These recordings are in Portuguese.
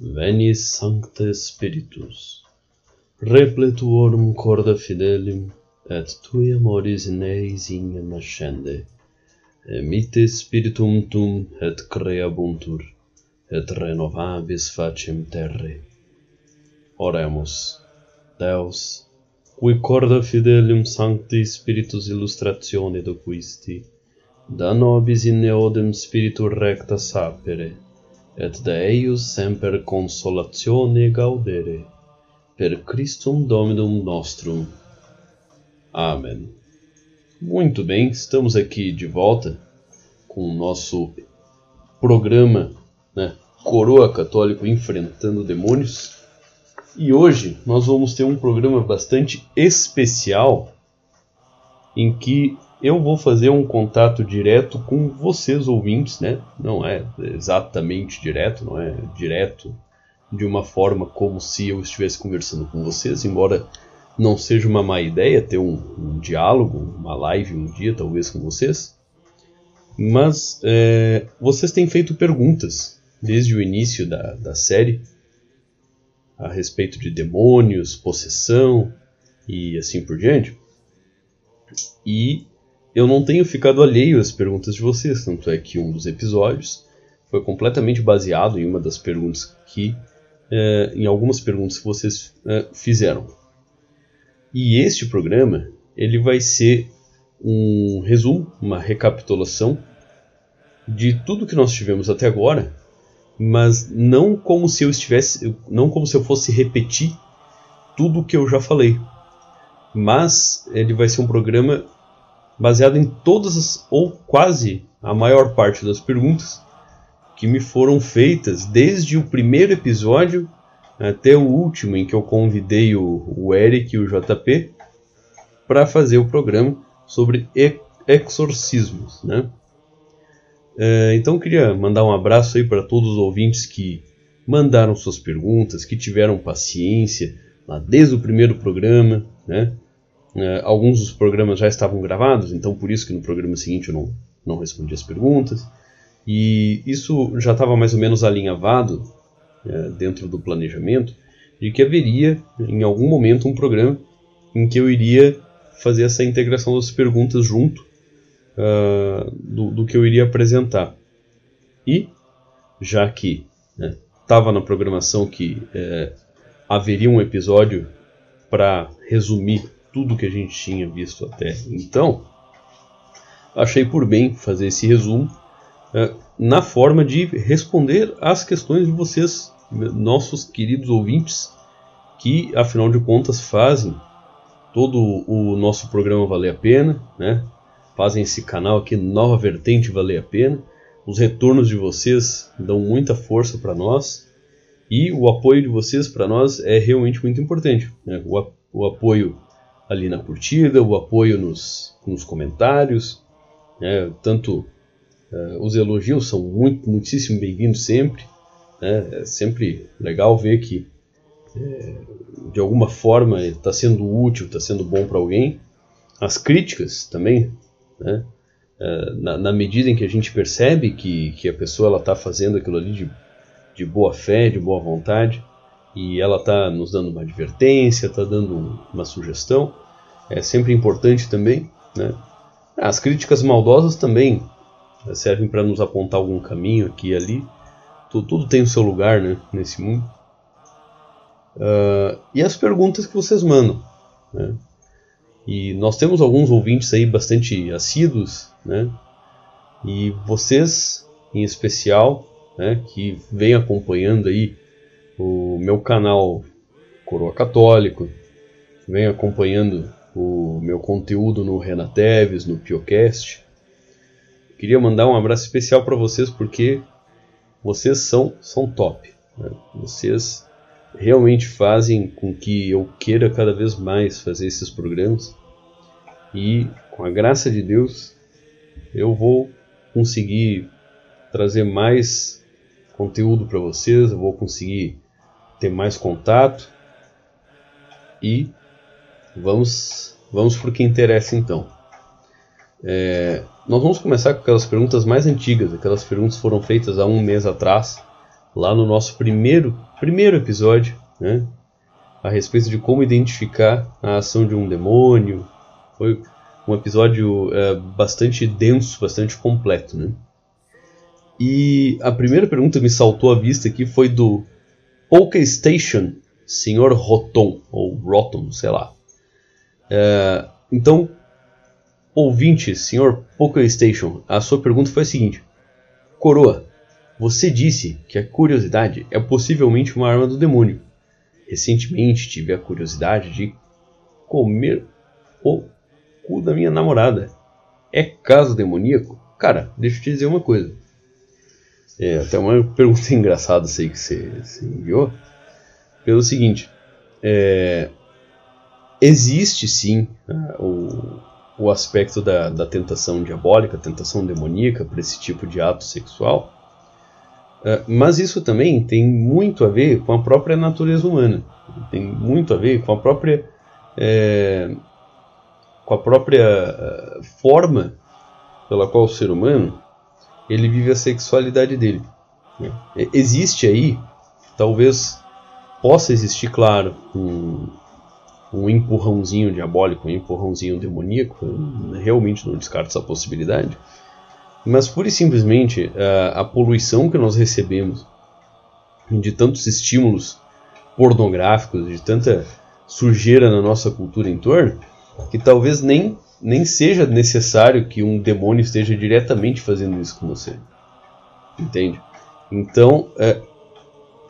veni sancte spiritus. Repletuorum corda fidelium et tui amoris in eis ingem ascende emite spiritum tum et creabuntur et renovabis facem terre. Oremus. Deus cui corda fidelium sancti spiritus illustratione docuisti da nobis in eodem spiritu recta sapere et de eius semper consolatione gaudere, per Christum Dominum nostrum. Amém. Muito bem, estamos aqui de volta com o nosso programa né, Coroa Católico Enfrentando Demônios. E hoje nós vamos ter um programa bastante especial em que eu vou fazer um contato direto com vocês ouvintes, né? Não é exatamente direto, não é direto de uma forma como se eu estivesse conversando com vocês, embora não seja uma má ideia ter um, um diálogo, uma live um dia talvez com vocês. Mas é, vocês têm feito perguntas desde o início da, da série a respeito de demônios, possessão e assim por diante. E eu não tenho ficado alheio às perguntas de vocês, tanto é que um dos episódios foi completamente baseado em uma das perguntas que, é, em algumas perguntas que vocês é, fizeram. E este programa ele vai ser um resumo, uma recapitulação de tudo que nós tivemos até agora, mas não como se eu estivesse, não como se eu fosse repetir tudo o que eu já falei. Mas ele vai ser um programa baseado em todas as, ou quase a maior parte das perguntas que me foram feitas desde o primeiro episódio até o último em que eu convidei o, o Eric e o JP para fazer o programa sobre exorcismos, né? É, então queria mandar um abraço aí para todos os ouvintes que mandaram suas perguntas, que tiveram paciência lá desde o primeiro programa, né? Uh, alguns dos programas já estavam gravados, então por isso que no programa seguinte eu não, não respondi as perguntas. E isso já estava mais ou menos alinhavado uh, dentro do planejamento de que haveria em algum momento um programa em que eu iria fazer essa integração das perguntas junto uh, do, do, que eu iria apresentar. E, já que estava né, na programação que haveria um episódio para resumir tudo que a gente tinha visto até então, achei por bem fazer esse resumo uh, na forma de responder às questões de vocês, nossos queridos ouvintes, que afinal de contas fazem todo o nosso programa valer a pena, né? fazem esse canal aqui, Nova Vertente, valer a pena. Os retornos de vocês dão muita força para nós e o apoio de vocês para nós é realmente muito importante. Né? O, o apoio ali na curtida, o apoio nos, nos comentários, né? tanto uh, os elogios são muito, muitíssimo bem-vindos sempre, né? é sempre legal ver que é, de alguma forma está sendo útil, está sendo bom para alguém. As críticas também, né? É, na, na, medida em que a gente percebe que, que a pessoa está fazendo aquilo ali de, de boa fé, de boa vontade, e ela está nos dando uma advertência, está dando uma sugestão. É sempre importante também. Né? As críticas maldosas também né, servem para nos apontar algum caminho aqui e ali. Tudo, tudo tem o seu lugar né, nesse mundo. Uh, e as perguntas que vocês mandam. Né? E nós temos alguns ouvintes aí bastante assíduos, né? E vocês, em especial, né, que vêm acompanhando aí o meu canal Coroa Católico, vem acompanhando o meu conteúdo no Renateves, no Piocast. Queria mandar um abraço especial para vocês porque vocês são, são top. Né? Vocês realmente fazem com que eu queira cada vez mais fazer esses programas e com a graça de Deus eu vou conseguir trazer mais conteúdo para vocês, eu vou conseguir ter mais contato e vamos vamos para o que interessa então. É, nós vamos começar com aquelas perguntas mais antigas, aquelas perguntas foram feitas há um mês atrás, lá no nosso primeiro, primeiro episódio, né? A respeito de como identificar a ação de um demônio. Foi um episódio é, bastante denso, bastante completo, né? E a primeira pergunta que me saltou à vista aqui foi do Poké Station, Sr. Roton, ou Roton, sei lá. É, então, ouvinte, Sr. Poké Station, a sua pergunta foi a seguinte: Coroa, você disse que a curiosidade é possivelmente uma arma do demônio. Recentemente tive a curiosidade de comer o cu da minha namorada. É caso demoníaco? Cara, deixa eu te dizer uma coisa. É até uma pergunta engraçada sei que você, você enviou. Pelo seguinte, é, existe sim uh, o, o aspecto da, da tentação diabólica, tentação demoníaca para esse tipo de ato sexual, uh, mas isso também tem muito a ver com a própria natureza humana, tem muito a ver com a própria é, com a própria uh, forma pela qual o ser humano ele vive a sexualidade dele. Né? Existe aí, talvez possa existir, claro, um, um empurrãozinho diabólico, um empurrãozinho demoníaco, realmente não descarto essa possibilidade, mas pura e simplesmente a, a poluição que nós recebemos de tantos estímulos pornográficos, de tanta sujeira na nossa cultura em torno, que talvez nem nem seja necessário que um demônio esteja diretamente fazendo isso com você. Entende? Então, é,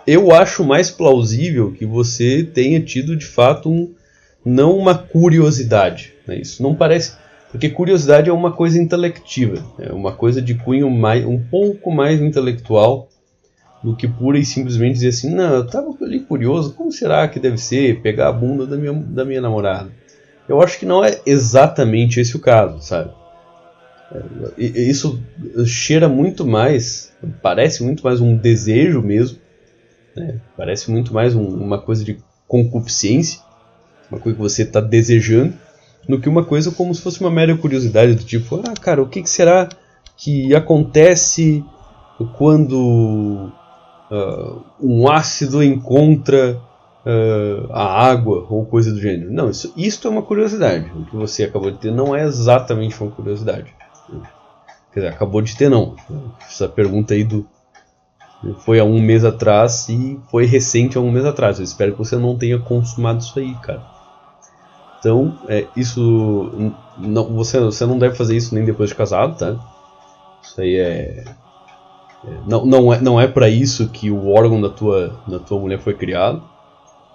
eu acho mais plausível que você tenha tido de fato um, não uma curiosidade. Né? Isso não parece. Porque curiosidade é uma coisa intelectiva, é uma coisa de cunho mais, um pouco mais intelectual do que pura e simplesmente dizer assim: não, eu estava ali curioso, como será que deve ser pegar a bunda da minha, da minha namorada? Eu acho que não é exatamente esse o caso, sabe? É, isso cheira muito mais, parece muito mais um desejo mesmo, né? parece muito mais um, uma coisa de concupiscência, uma coisa que você está desejando, do que uma coisa como se fosse uma mera curiosidade do tipo, ah, cara, o que, que será que acontece quando uh, um ácido encontra uh, a água ou coisa do gênero. Não, isso, isso é uma curiosidade. O que você acabou de ter não é exatamente uma curiosidade. Quer dizer, acabou de ter não. Essa pergunta aí do foi há um mês atrás e foi recente há um mês atrás. Eu espero que você não tenha consumado isso aí, cara. Então, é, isso não, você, você não deve fazer isso nem depois de casado, tá? Isso aí é, é não, não é não é para isso que o órgão da tua da tua mulher foi criado.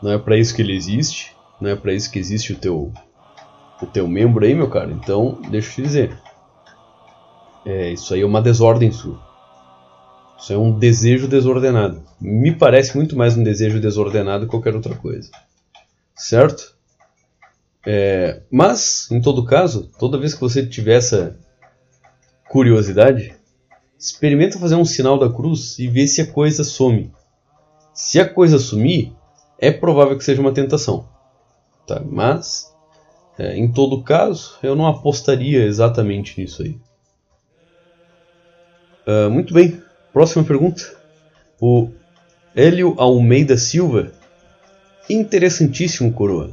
Não é para isso que ele existe. Não é para isso que existe o teu o teu membro aí, meu cara. Então, deixa eu te dizer. É, isso aí é uma desordem sua. Isso é um desejo desordenado. Me parece muito mais um desejo desordenado que qualquer outra coisa. Certo? É, mas, em todo caso, toda vez que você tiver essa curiosidade, experimenta fazer um sinal da cruz e ver se a coisa some. Se a coisa sumir, é provável que seja uma tentação. Tá? Mas, é, em todo caso, eu não apostaria exatamente nisso aí. Uh, muito bem, próxima pergunta. O Hélio Almeida Silva. Interessantíssimo, coroa.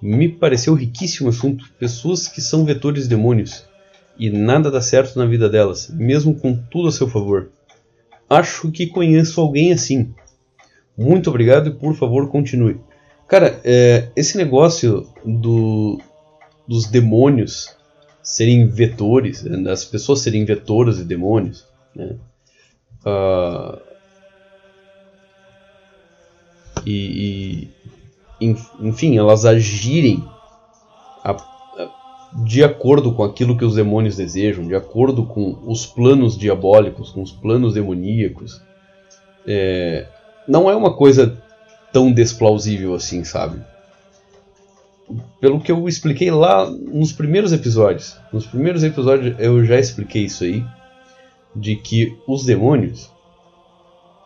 Me pareceu riquíssimo assunto. Pessoas que são vetores demônios e nada dá certo na vida delas, mesmo com tudo a seu favor. Acho que conheço alguém assim. Muito obrigado e por favor continue. Cara, é, esse negócio do, dos demônios serem vetores, das pessoas serem vetoras de demônios, né? Uh, e, e, enfim, elas agirem a, a, de acordo com aquilo que os demônios desejam, de acordo com os planos diabólicos, com os planos demoníacos. É, não é uma coisa tão desplausível assim, sabe? Pelo que eu expliquei lá nos primeiros episódios. Nos primeiros episódios eu já expliquei isso aí. De que os demônios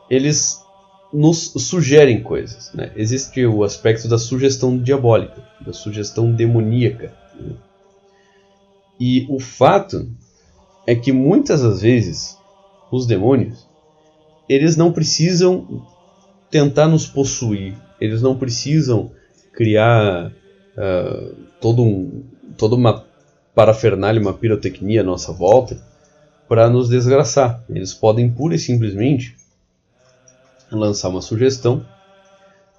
eles nos sugerem coisas. Né? Existe o aspecto da sugestão diabólica, da sugestão demoníaca. Né? E o fato é que muitas das vezes os demônios eles não precisam tentar nos possuir, eles não precisam criar uh, todo um, toda uma parafernália, uma pirotecnia à nossa volta para nos desgraçar. Eles podem pura e simplesmente lançar uma sugestão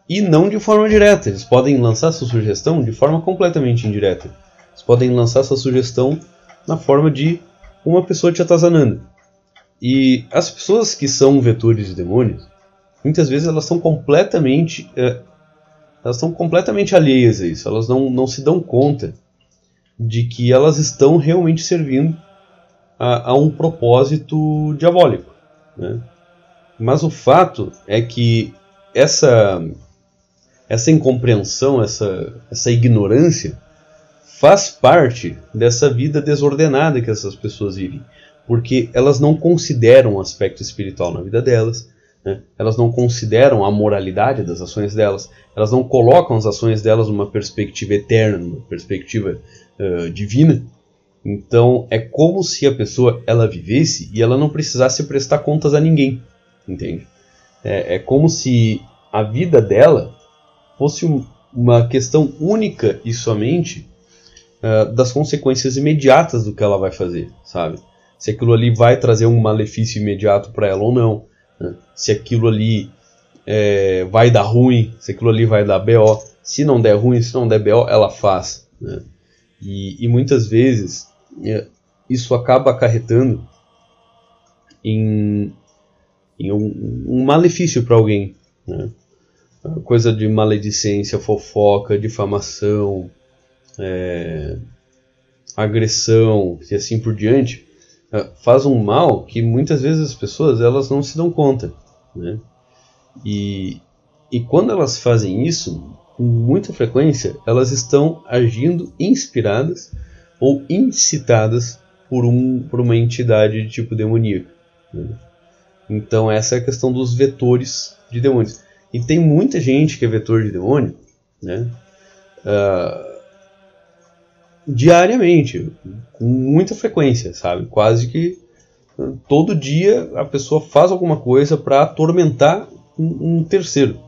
e não de forma direta. Eles podem lançar sua sugestão de forma completamente indireta. Eles podem lançar sua sugestão na forma de uma pessoa te atazanando. E as pessoas que são vetores de demônios, muitas vezes elas estão completamente é, elas estão completamente alheias a isso. Elas não, não se dão conta de que elas estão realmente servindo a, a um propósito diabólico. Né? Mas o fato é que essa, essa incompreensão, essa, essa ignorância, faz parte dessa vida desordenada que essas pessoas vivem. Porque elas não consideram o aspecto espiritual na vida delas, né? elas não consideram a moralidade das ações delas, elas não colocam as ações delas numa perspectiva eterna, numa perspectiva uh, divina. Então é como se a pessoa ela vivesse e ela não precisasse prestar contas a ninguém, entende? É, é como se a vida dela fosse um, uma questão única e somente uh, das consequências imediatas do que ela vai fazer, sabe? Se aquilo ali vai trazer um malefício imediato para ela ou não, se aquilo ali é, vai dar ruim, se aquilo ali vai dar BO. Se não der ruim, se não der BO, ela faz. Né? E, e, muitas vezes é, isso acaba acarretando em, em um, um, malefício para alguém. Né? Coisa de maledicência, fofoca, difamação, é, agressão e assim por diante, faz um mal que muitas vezes as pessoas elas não se dão conta. Né? E, e quando elas fazem isso, com muita frequência, elas estão agindo inspiradas ou incitadas por, um, por uma entidade de tipo demoníaco. Né? Então, essa é a questão dos vetores de demônios. E tem muita gente que é vetor de demônio né? Uh, diariamente, com muita frequência, sabe? Quase que todo dia a pessoa faz alguma coisa para atormentar um, um terceiro.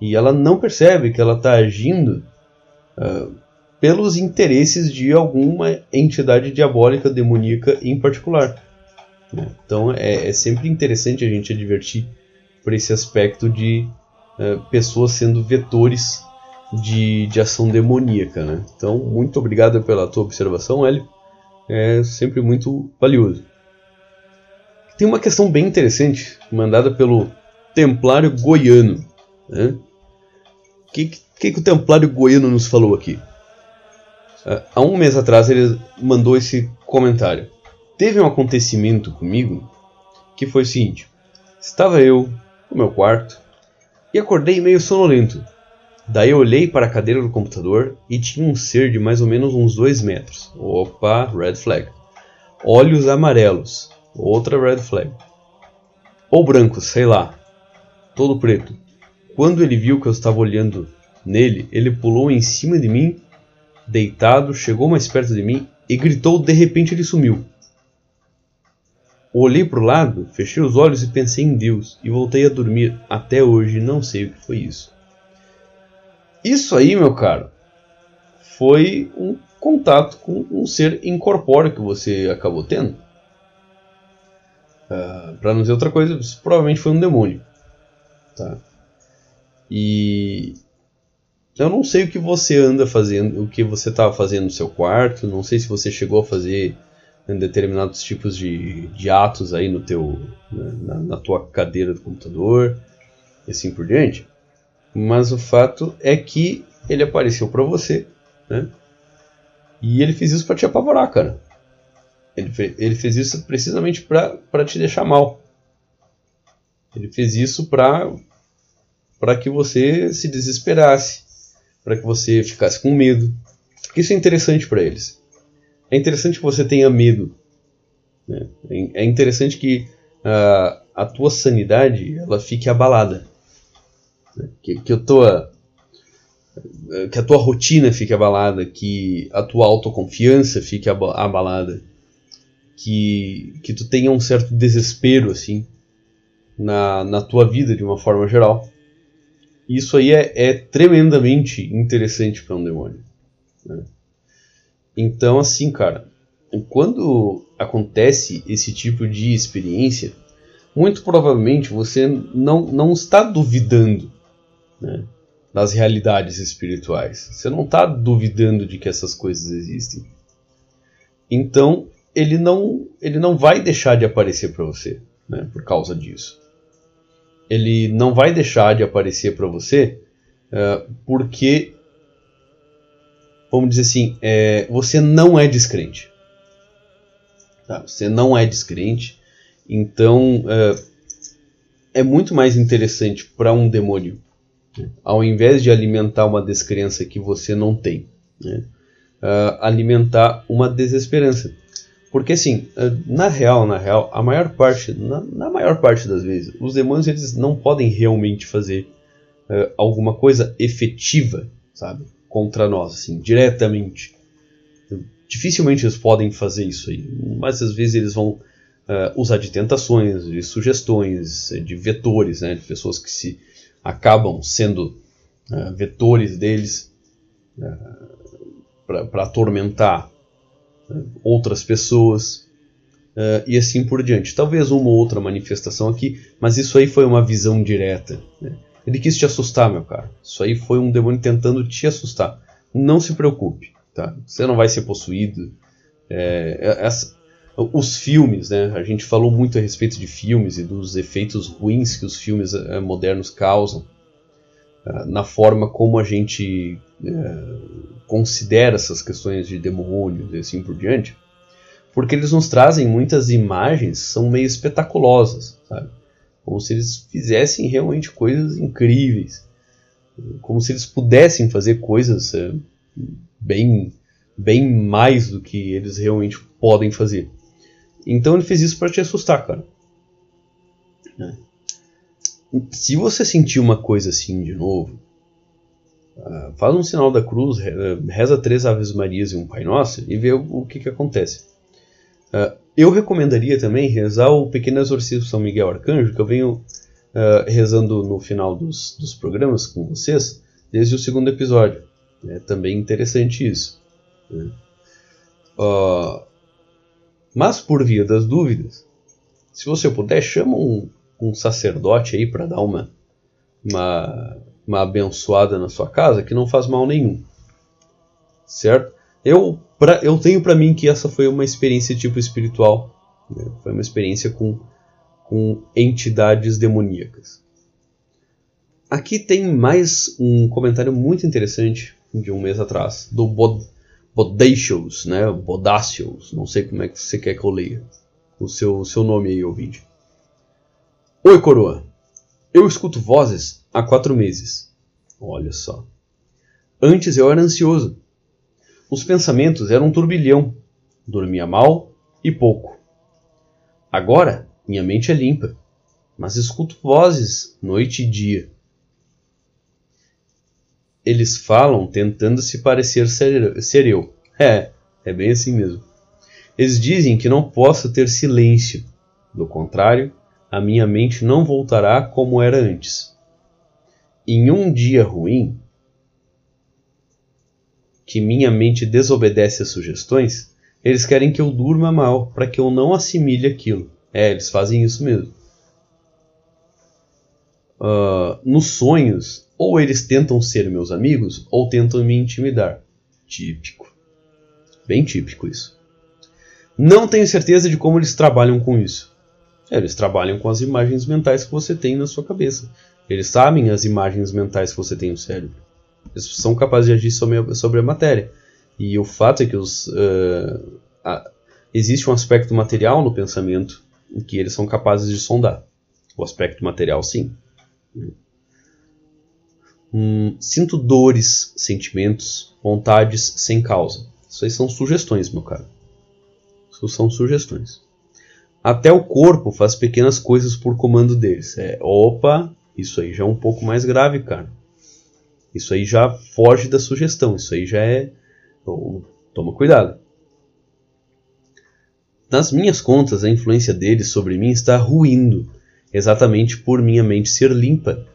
E ela não percebe que ela está agindo uh, pelos interesses de alguma entidade diabólica, demoníaca em particular. Né? Então é, é, sempre interessante a gente advertir por esse aspecto de uh, pessoas sendo vetores de, de ação demoníaca. Né? Então, muito obrigado pela tua observação, Hélio. É sempre muito valioso. Tem uma questão bem interessante mandada pelo Templário Goiano. Né? O que, que, que o Templário Goiano nos falou aqui? Uh, há um mês atrás ele mandou esse comentário. Teve um acontecimento comigo que foi o seguinte: estava eu no meu quarto e acordei meio sonolento. Daí eu olhei para a cadeira do computador e tinha um ser de mais ou menos uns 2 metros. Opa, red flag. Olhos amarelos. Outra red flag. Ou brancos, sei lá todo preto. Quando ele viu que eu estava olhando nele, ele pulou em cima de mim, deitado, chegou mais perto de mim e gritou. De repente ele sumiu. Olhei para o lado, fechei os olhos e pensei em Deus e voltei a dormir. Até hoje não sei o que foi isso. Isso aí, meu caro, foi um contato com um ser incorpóreo que você acabou tendo. Uh, ah, para não dizer outra coisa, provavelmente foi um demônio. Tá? E eu não sei o que você anda fazendo, o que você estava fazendo no seu quarto, não sei se você chegou a fazer né, determinados tipos de, de atos aí no teu, né, na, na tua cadeira do computador e assim por diante. Mas o fato é que ele apareceu para você, né? E ele fez isso para te apavorar, cara. Ele, ele fez isso precisamente para te deixar mal. Ele fez isso para para que você se desesperasse, para que você ficasse com medo. Isso é interessante para eles. É interessante que você tenha medo. Né? É interessante que a, a tua sanidade ela fique abalada. Que, que, a tua, que a tua rotina fique abalada, que a tua autoconfiança fique abalada, que, que tu tenha um certo desespero assim na, na tua vida de uma forma geral. Isso aí é, é tremendamente interessante para um demônio. Né? Então, assim, cara, quando acontece esse tipo de experiência, muito provavelmente você não, não está duvidando né, das realidades espirituais. Você não está duvidando de que essas coisas existem. Então, ele não, ele não vai deixar de aparecer para você né, por causa disso. Ele não vai deixar de aparecer para você uh, porque, vamos dizer assim, é, você não é descrente. Tá? Você não é descrente, então uh, é muito mais interessante para um demônio, né? ao invés de alimentar uma descrença que você não tem, né? uh, alimentar uma desesperança. Porque assim, na real, na real, a maior parte, na, na, maior parte das vezes, os demônios eles não podem realmente fazer uh, alguma coisa efetiva, sabe, contra nós, assim, diretamente. Dificilmente eles podem fazer isso aí, mas às vezes eles vão uh, usar de tentações, de sugestões, de vetores, né, de pessoas que se acabam sendo uh, vetores deles para atormentar outras pessoas uh, e assim por diante. Talvez uma ou outra manifestação aqui, mas isso aí foi uma visão direta. Né? Ele quis te assustar, meu cara. Isso aí foi um demônio tentando te assustar. Não se preocupe, tá? Você não vai ser possuído. É essa, os filmes, né? A gente falou muito a respeito de filmes e dos efeitos ruins que os filmes é, modernos causam uh, na forma como a gente uh, considera essas questões de demônios e assim por diante, porque eles nos trazem muitas imagens são meio espetaculosas, sabe? Como se eles fizessem realmente coisas incríveis, como se eles pudessem fazer coisas é, bem, bem mais do que eles realmente podem fazer. Então ele fez isso para te assustar, cara. Né? Se você sentir uma coisa assim de novo, Uh, faz um sinal da cruz, reza três Aves Marias e um Pai Nosso e vê o, o que, que acontece. Uh, eu recomendaria também rezar o Pequeno Exorcismo São Miguel Arcanjo, que eu venho uh, rezando no final dos, dos programas com vocês, desde o segundo episódio. É também interessante isso. Né? Mas por via das dúvidas, se você puder, chama um, um sacerdote aí para dar uma, uma uma abençoada na sua casa que não faz mal nenhum. Certo? Eu, pra, eu tenho para mim que essa foi uma experiência tipo espiritual. Né? Foi uma experiência com, com entidades demoníacas. Aqui tem mais um comentário muito interessante de um mês atrás, do Bod Bodacious, né? Bodacious, não sei como é que você quer que eu leia. O seu, seu nome aí, ouvinte. Oi, coroa. Eu escuto vozes há quatro meses. Olha só. Antes eu era ansioso. Os pensamentos eram um turbilhão. Dormia mal e pouco. Agora minha mente é limpa, mas escuto vozes noite e dia. Eles falam tentando se parecer ser, ser eu. É, é bem assim mesmo. Eles dizem que não posso ter silêncio. Do contrário, a minha mente não voltará como era antes. Em um dia ruim, que minha mente desobedece às sugestões, eles querem que eu durma mal para que eu não assimile aquilo. É, eles fazem isso mesmo. Uh, nos sonhos, ou eles tentam ser meus amigos, ou tentam me intimidar. Típico. Bem típico isso. Não tenho certeza de como eles trabalham com isso. Eles trabalham com as imagens mentais que você tem na sua cabeça. Eles sabem as imagens mentais que você tem no cérebro. Eles são capazes de agir sobre a, matéria. E o fato é que os, uh, a, existe um aspecto material no pensamento que eles são capazes de sondar. O aspecto material, sim. Hum, sinto dores, sentimentos, vontades sem causa. Isso aí são sugestões, meu caro. Isso são sugestões. Até o corpo faz pequenas coisas por comando deles. É, opa, isso aí já é um pouco mais grave, cara. Isso aí já foge da sugestão. Isso aí já é. Toma cuidado. Nas minhas contas, a influência deles sobre mim está ruindo exatamente por minha mente ser limpa,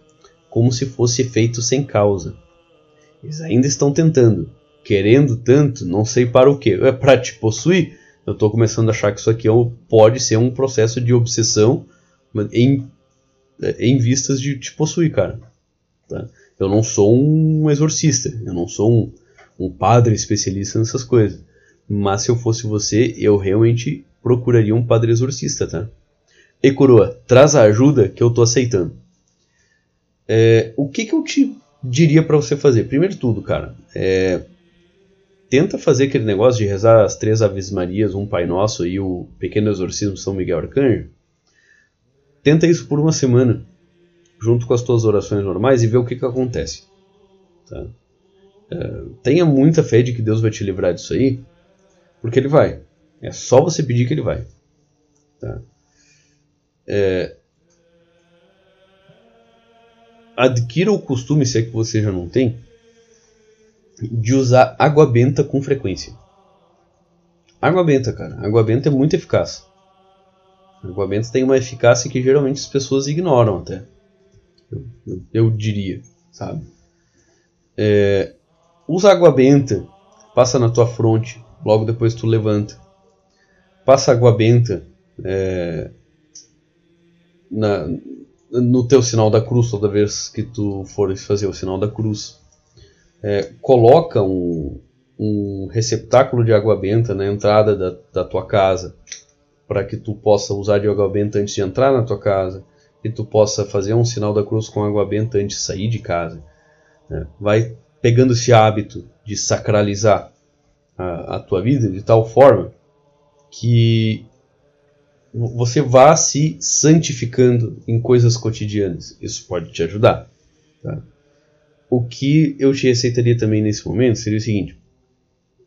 como se fosse feito sem causa. Eles ainda estão tentando, querendo tanto, não sei para o que. É para te possuir? Eu estou começando a achar que isso aqui é pode ser um processo de obsessão em, em vistas de te possuir, cara. Tá? Eu não sou um exorcista, eu não sou um, um padre especialista nessas coisas. Mas se eu fosse você, eu realmente procuraria um padre exorcista, tá? E coroa, traz a ajuda que eu tô aceitando. É, o que, que eu te diria para você fazer? Primeiro de tudo, cara, é, tenta fazer aquele negócio de rezar as três Aves Marias, um Pai Nosso e o Pequeno Exorcismo São Miguel Arcanjo. Tenta isso por uma semana, junto com as tuas orações normais e vê o que, que acontece. Tá? É, tenha muita fé de que Deus vai te livrar disso aí, porque Ele vai. É só você pedir que Ele vai. Tá? É, adquira o costume, se é que você já não tem, de usar água benta com frequência. Água benta, cara. Água benta é muito eficaz. Água benta tem uma eficácia que geralmente as pessoas ignoram até. Eu, eu, eu diria, sabe? É, usa água benta, passa na tua fronte, logo depois tu levanta. Passa água benta é, na, no teu sinal da cruz, toda vez que tu fores fazer o sinal da cruz, é, coloca um, um, receptáculo de água benta na entrada da, da tua casa, para que tu possa usar de água benta antes de entrar na tua casa, e tu possa fazer um sinal da cruz com água benta antes de sair de casa. Né? Vai pegando esse hábito de sacralizar a, a tua vida de tal forma que você vá se santificando em coisas cotidianas. Isso pode te ajudar. Tá? O que eu te receitaria também nesse momento seria o seguinte: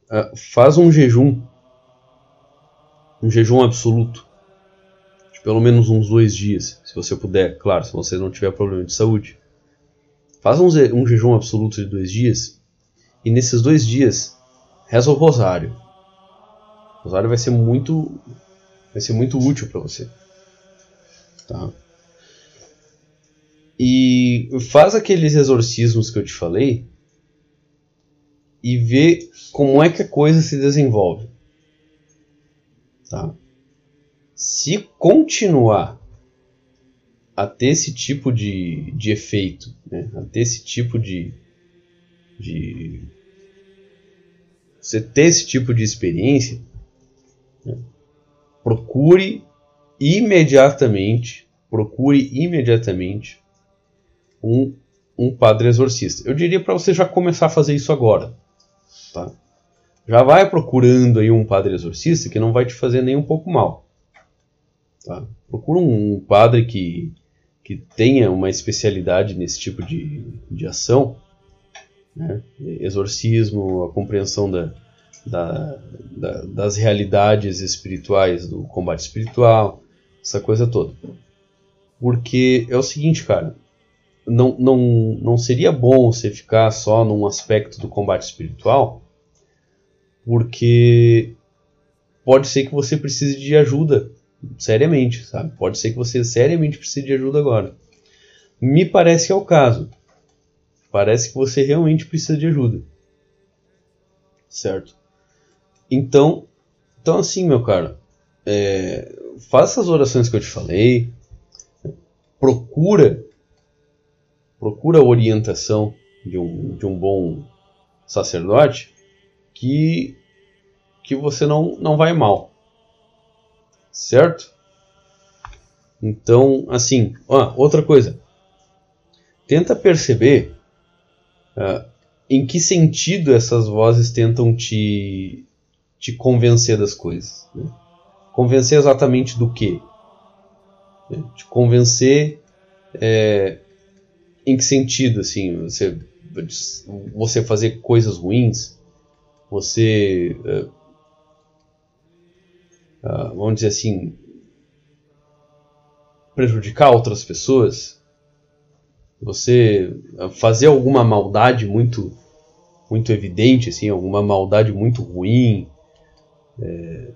uh, faz um jejum, um jejum absoluto, de pelo menos uns dois dias, se você puder, claro, se você não tiver problema de saúde. Faz um, um jejum absoluto de dois dias e nesses dois dias reza o rosário. O rosário vai ser muito vai ser muito útil para você. Tá? E faz aqueles exorcismos que eu te falei e vê como é que a coisa se desenvolve. Tá? Se continuar a ter esse tipo de, de efeito, né? a ter esse tipo de, de. Você ter esse tipo de experiência? Procure imediatamente, procure imediatamente um, um padre exorcista. Eu diria para você já começar a fazer isso agora, tá? Já vai procurando aí um padre exorcista que não vai te fazer nem um pouco mal, tá? Procura um padre que que tenha uma especialidade nesse tipo de, de ação, né? exorcismo, a compreensão da, da, da, das realidades espirituais, do combate espiritual, essa coisa toda. Porque é o seguinte, cara, não, não, não seria bom você ficar só num aspecto do combate espiritual, porque pode ser que você precise de ajuda, seriamente, sabe? Pode ser que você seriamente precise de ajuda agora. Me parece que é o caso. Parece que você realmente precisa de ajuda. Certo? Então, então assim, meu caro, é, faça as orações que eu te falei, procura, procura a orientação de um, de um bom sacerdote que, que você não, não vai mal, certo? Então, assim, ó, outra coisa, tenta perceber uh, em que sentido essas vozes tentam te te convencer das coisas. Né? Convencer exatamente do quê? Né? Te convencer é, em que sentido? Assim, você, você fazer coisas ruins? Você. É, uh, vamos dizer assim. prejudicar outras pessoas? Você fazer alguma maldade muito muito evidente, assim, alguma maldade muito ruim, é,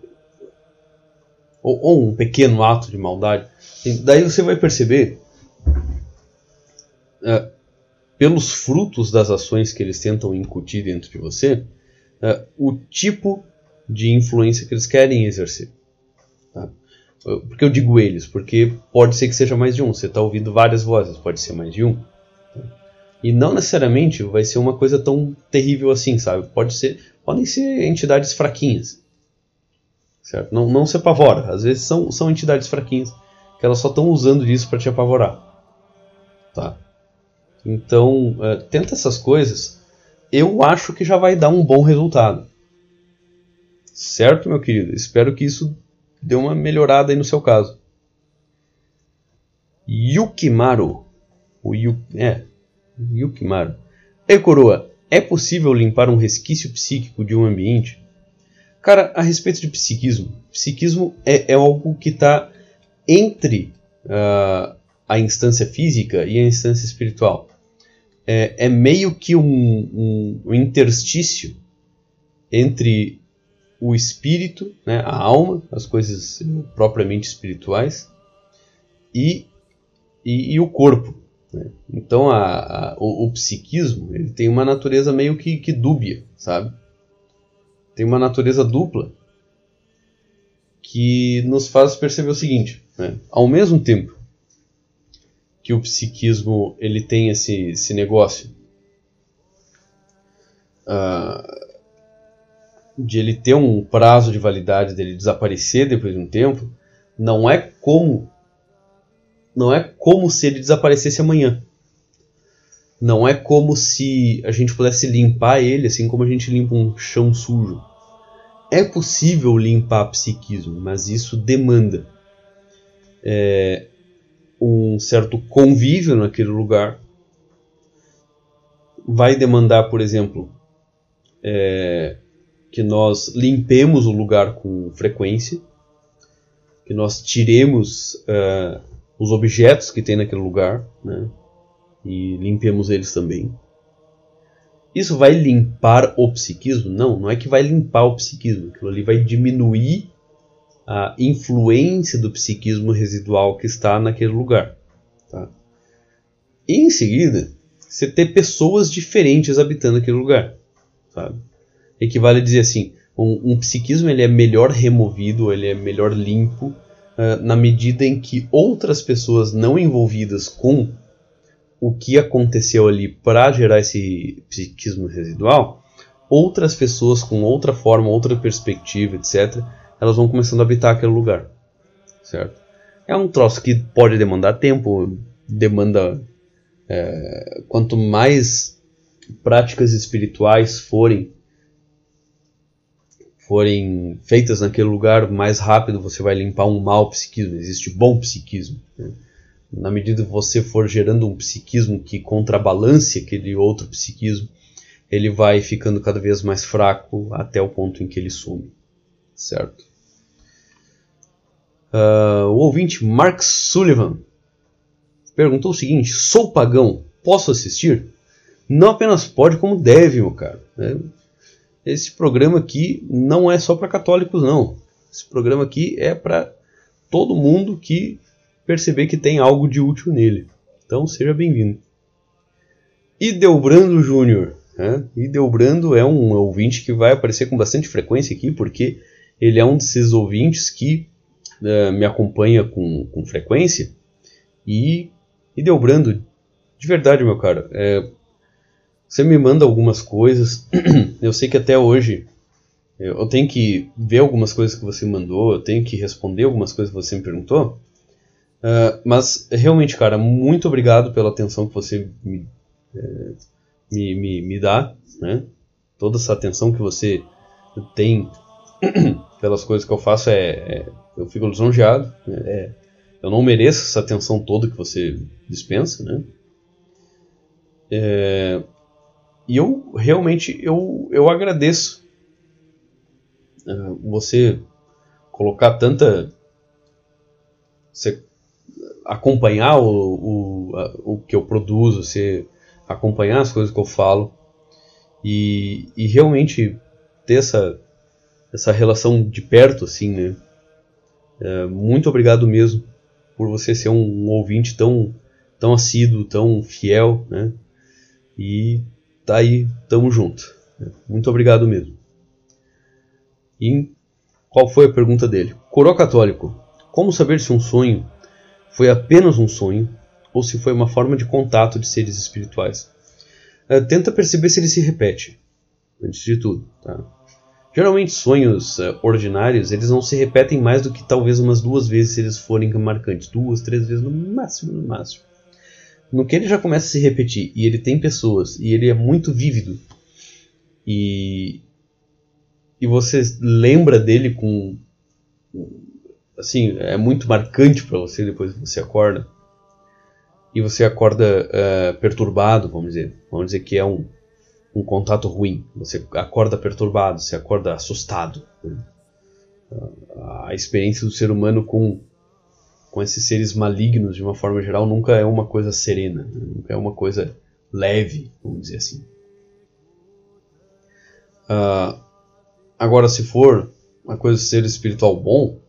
ou, ou um pequeno ato de maldade, daí você vai perceber uh, pelos frutos das ações que eles tentam incutir dentro de você, uh, o tipo de influência que eles querem exercer. Tá? Por que eu digo eles? Porque pode ser que seja mais de um. Você está ouvindo várias vozes, pode ser mais de um. Tá? E não necessariamente vai ser uma coisa tão terrível assim, sabe? Pode ser, podem ser entidades fraquinhas. Certo? Não, não se apavora. Às vezes são, são entidades fraquinhas que elas só estão usando disso para te apavorar. Tá? Então, uh, tenta essas coisas. Eu acho que já vai dar um bom resultado. Certo, meu querido? Espero que isso dê uma melhorada aí no seu caso. Yukimaru. O Yu, é, Yukimaru. Ei, coroa, é possível limpar um resquício psíquico de um ambiente? Cara, a respeito de psiquismo, psiquismo é, é algo que está entre uh, a instância física e a instância espiritual. É, é meio que um, um, um, interstício entre o espírito, né, a alma, as coisas propriamente espirituais, e, e, e o corpo. Né? Então a, a, o, o, psiquismo ele tem uma natureza meio que, que dúbia, sabe? Tem uma natureza dupla que nos faz perceber o seguinte: né? ao mesmo tempo que o psiquismo ele tem esse, esse negócio uh, de ele ter um prazo de validade dele desaparecer depois de um tempo, não é como não é como se ele desaparecesse amanhã. Não é como se a gente pudesse limpar ele assim como a gente limpa um chão sujo. É possível limpar psiquismo, mas isso demanda é, um certo convívio naquele lugar. Vai demandar, por exemplo, é, que nós limpemos o lugar com frequência, que nós tiremos uh, os objetos que tem naquele lugar né, e limpemos eles também. Isso vai limpar o psiquismo? Não, não é que vai limpar o psiquismo, aquilo ali vai diminuir a influência do psiquismo residual que está naquele lugar. Tá? E em seguida, você ter pessoas diferentes habitando aquele lugar. Sabe? Equivale a dizer assim, um, um psiquismo ele é melhor removido, ele é melhor limpo, uh, na medida em que outras pessoas não envolvidas com o que aconteceu ali para gerar esse psiquismo residual, outras pessoas com outra forma, outra perspectiva, etc., elas vão começando a habitar aquele lugar, certo? É um troço que pode demandar tempo, demanda é, quanto mais práticas espirituais forem forem feitas naquele lugar, mais rápido você vai limpar um mau psiquismo. Existe bom psiquismo. Né? Na medida que você for gerando um psiquismo que contrabalance aquele outro psiquismo, ele vai ficando cada vez mais fraco até o ponto em que ele some. Certo? Uh, o ouvinte Mark Sullivan perguntou o seguinte: Sou pagão, posso assistir? Não apenas pode, como deve, meu cara. Né? Esse programa aqui não é só para católicos, não. Esse programa aqui é para todo mundo que perceber que tem algo de útil nele. Então seja bem-vindo. Idelbrando Júnior. Né? Idelbrando é um ouvinte que vai aparecer com bastante frequência aqui, porque ele é um desses ouvintes que uh, me acompanha com, com frequência. E, Idelbrando, de verdade, meu cara, é, você me manda algumas coisas. eu sei que até hoje eu tenho que ver algumas coisas que você mandou, eu tenho que responder algumas coisas que você me perguntou. Uh, mas realmente, cara, muito obrigado pela atenção que você me, é, me, me, me, dá, né? Toda essa atenção que você tem pelas coisas que eu faço é, é eu fico lisonjeado. Né? É, eu não mereço essa atenção toda que você dispensa, né? É, e eu realmente eu, eu agradeço uh, você colocar tanta. Você acompanhar o, o, a, o que eu produzo, você acompanhar as coisas que eu falo e, e realmente ter essa, essa relação de perto, assim, né? É, muito obrigado mesmo por você ser um, um ouvinte tão, tão assíduo, tão fiel, né? E tá aí, tamo junto. Muito obrigado mesmo. E qual foi a pergunta dele? Coroa católico. Como saber se um sonho foi apenas um sonho ou se foi uma forma de contato de seres espirituais? Uh, tenta perceber se ele se repete, antes de tudo. Tá? Geralmente sonhos uh, ordinários eles não se repetem mais do que talvez umas duas vezes se eles forem marcantes, duas, três vezes no máximo, no máximo. No que ele já começa a se repetir e ele tem pessoas e ele é muito vívido e e você lembra dele com assim é muito marcante para você depois que você acorda e você acorda uh, perturbado vamos dizer vamos dizer que é um, um contato ruim você acorda perturbado você acorda assustado né? a experiência do ser humano com com esses seres malignos de uma forma geral nunca é uma coisa serena né? nunca é uma coisa leve vamos dizer assim uh, Agora, se for uma coisa de ser espiritual bom,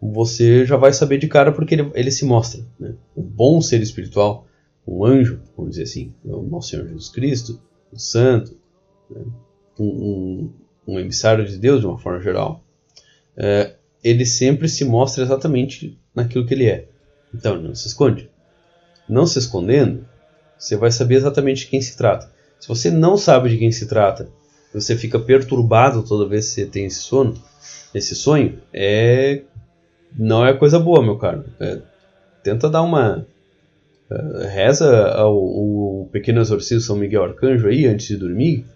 você já vai saber de cara porque ele, ele se mostra. Né? O bom ser espiritual, um anjo, vamos dizer assim, é o nosso Senhor Jesus Cristo, um santo, né? um, um, um, emissário de Deus de uma forma geral, é, ele sempre se mostra exatamente naquilo que ele é. Então, não se esconde. Não se escondendo, você vai saber exatamente de quem se trata. Se você não sabe de quem se trata você fica perturbado toda vez que você tem esse sono, esse sonho, é não é coisa boa, meu caro. É, tenta dar uma uh, reza ao, pequeno exorcismo São Miguel Arcanjo aí antes de dormir,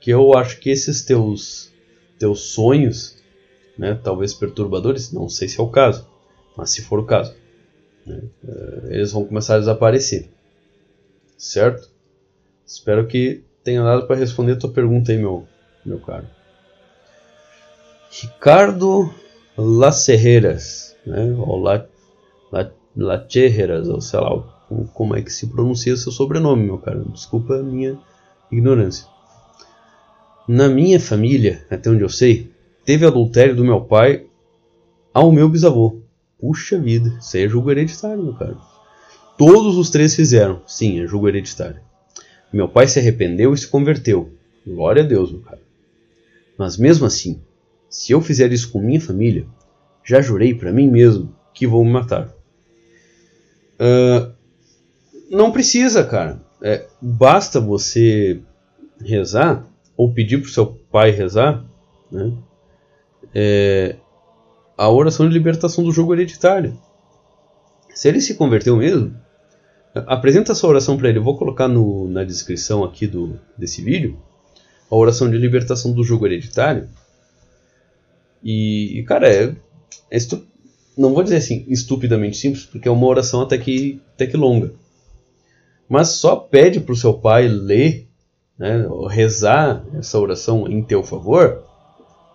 que eu acho que esses teus teus sonhos, né, talvez perturbadores, não sei se é o caso, mas se for o caso, né, uh, eles vão começar a desaparecer, certo? Espero que tenha dado para responder a tua pergunta aí, meu, meu caro. Ricardo Lacerreiras, né? ou La, La, Lacerreiras, ou sei lá como é que se pronuncia seu sobrenome, meu caro. Desculpa a minha ignorância. Na minha família, até onde eu sei, teve adultério do meu pai ao meu bisavô. Puxa vida, isso aí é julgo hereditário, meu caro. Todos os três fizeram. Sim, é julgo hereditário. Meu pai se arrependeu e se converteu. Glória a Deus, meu cara. Mas mesmo assim, se eu fizer isso com minha família, já jurei para mim mesmo que vou me matar. Uh, não precisa, cara. É, basta você rezar ou pedir para seu pai rezar, né? É, a oração de libertação do jogo hereditário. Se ele se converteu mesmo, Apresenta essa oração para ele. Eu vou colocar no, na descrição aqui do, desse vídeo a oração de libertação do jogo hereditário. E, cara, é, é estu... não vou dizer assim estupidamente simples, porque é uma oração até que, até que longa. Mas só pede para o seu pai ler, né, rezar essa oração em teu favor,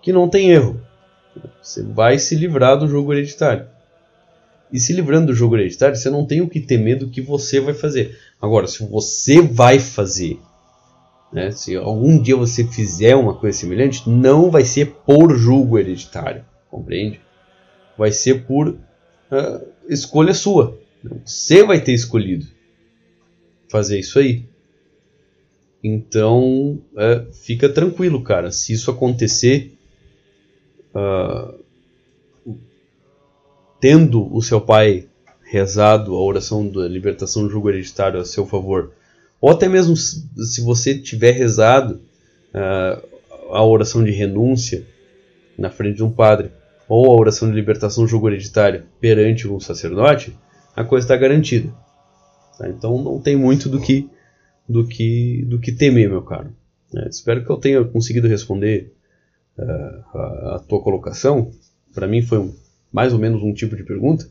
que não tem erro. Você vai se livrar do jogo hereditário. E se livrando do jogo hereditário, você não tem o que temer do que você vai fazer. Agora, se você vai fazer, né, se algum dia você fizer uma coisa semelhante, não vai ser por jogo hereditário, compreende? Vai ser por uh, escolha sua. Você vai ter escolhido fazer isso aí. Então, uh, fica tranquilo, cara. Se isso acontecer, uh, tendo o seu pai rezado a oração da libertação do jugo hereditário a seu favor, ou até mesmo se você tiver rezado uh, a oração de renúncia na frente de um padre, ou a oração de libertação do jugo hereditário perante um sacerdote, a coisa está garantida. Tá? Então não tem muito do que do que do que temer, meu caro. É, espero que eu tenha conseguido responder uh, a, a tua colocação. Para mim foi um mais ou menos um tipo de pergunta.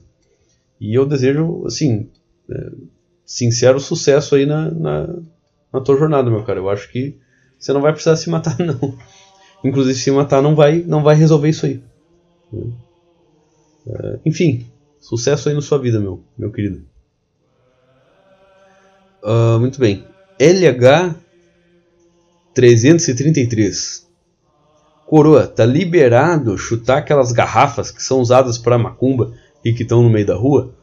E eu desejo, assim, é, sincero sucesso aí na, na, na, tua jornada, meu cara. Eu acho que você não vai precisar se matar, não. Inclusive, se matar não vai, não vai resolver isso aí. É, enfim, sucesso aí na sua vida, meu, meu querido. Uh, muito bem. LH 333. coroa, tá liberado chutar aquelas garrafas que são usadas para macumba e que estão no meio da rua?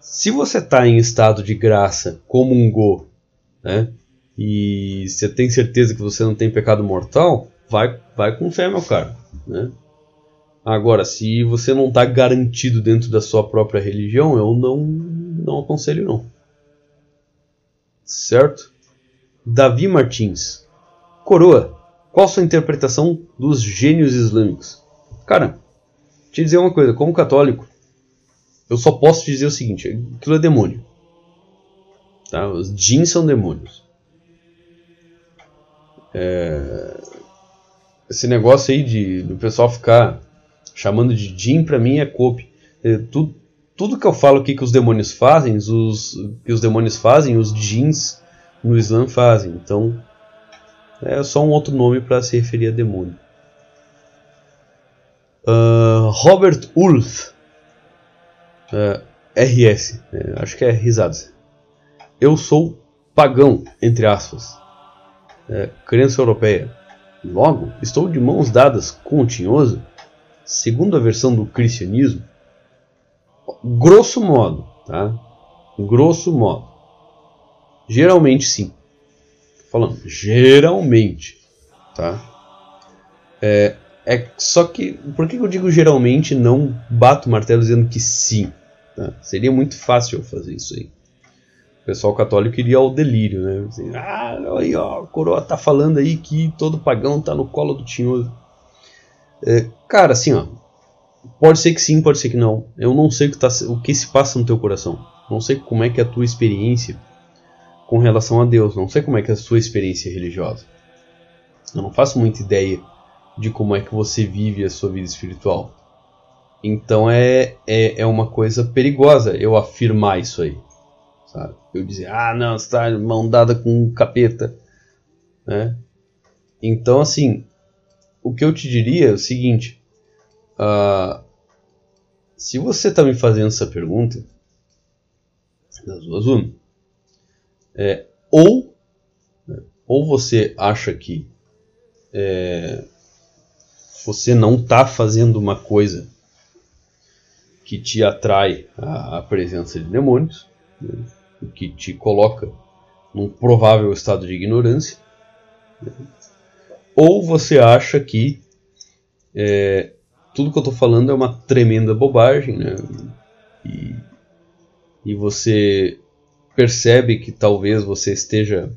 Se você tá em estado de graça, comungou, né? E você tem certeza que você não tem pecado mortal, vai, vai com fé, meu cara, né? Agora, se você não está garantido dentro da sua própria religião, eu não, não aconselho não. Certo? Davi Martins. Coroa, qual sua interpretação dos gênios islâmicos? Cara, te dizer uma coisa, como católico, eu só posso te dizer o seguinte, aquilo é demônio. Tá? Os jeans são demônios. É... Esse negócio aí de do pessoal ficar chamando de Jin para mim é Cope. É, tudo, tudo que eu falo aqui que os demônios fazem, os que os demônios fazem, os Jins no Islã fazem. Então é só um outro nome para se referir a demônio. Uh, Robert Ulf, uh, RS, é, acho que é risadas. Eu sou pagão, entre aspas, é, crença europeia. Logo, estou de mãos dadas com o tinhoso segundo a versão do cristianismo, grosso modo, tá? Grosso modo. Geralmente sim. Falando, geralmente, tá? É, é só que, por que eu digo geralmente não bato o martelo dizendo que sim? Tá? Seria muito fácil eu fazer isso aí. O pessoal católico iria ao delírio, né? Assim, ah, aí, ó, a coroa tá falando aí que todo pagão tá no colo do tinhoso. É, cara, assim, ó. Pode ser que sim, pode ser que não. Eu não sei o que, tá, o que se passa no teu coração. Não sei como é que é a tua experiência com relação a Deus. Não sei como é que é a sua experiência religiosa. Eu não faço muita ideia de como é que você vive a sua vida espiritual. Então é, é, é uma coisa perigosa eu afirmar isso aí. Sabe? Eu dizer, ah, não, você está mão dada com um capeta. Né? Então, assim, o que eu te diria é o seguinte: uh, se você está me fazendo essa pergunta, das duas uma, é, ou, né, ou você acha que é, você não está fazendo uma coisa que te atrai à, presença de demônios, né, que te coloca num provável estado de ignorância, né, ou você acha que é, tudo que eu estou falando é uma tremenda bobagem, né? E, e você percebe que talvez você esteja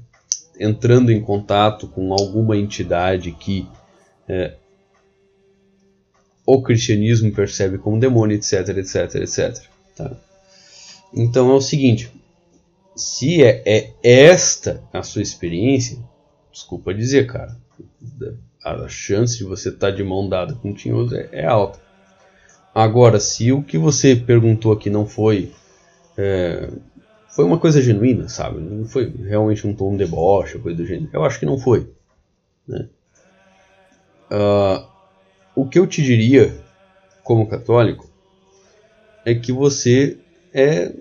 entrando em contato com alguma entidade que é, o cristianismo percebe como demônio, etc, etc, etc. Tá? Então é o seguinte: se é, é esta a sua experiência, desculpa dizer, cara, a chance de você estar tá de mão dada com o tinhoso é, é, alta. Agora, se o que você perguntou aqui não foi é, foi uma coisa genuína, sabe? Não foi realmente um tom de deboche, coisa do gênero. Eu acho que não foi. Né? Uh, o que eu te diria, como católico, é que você é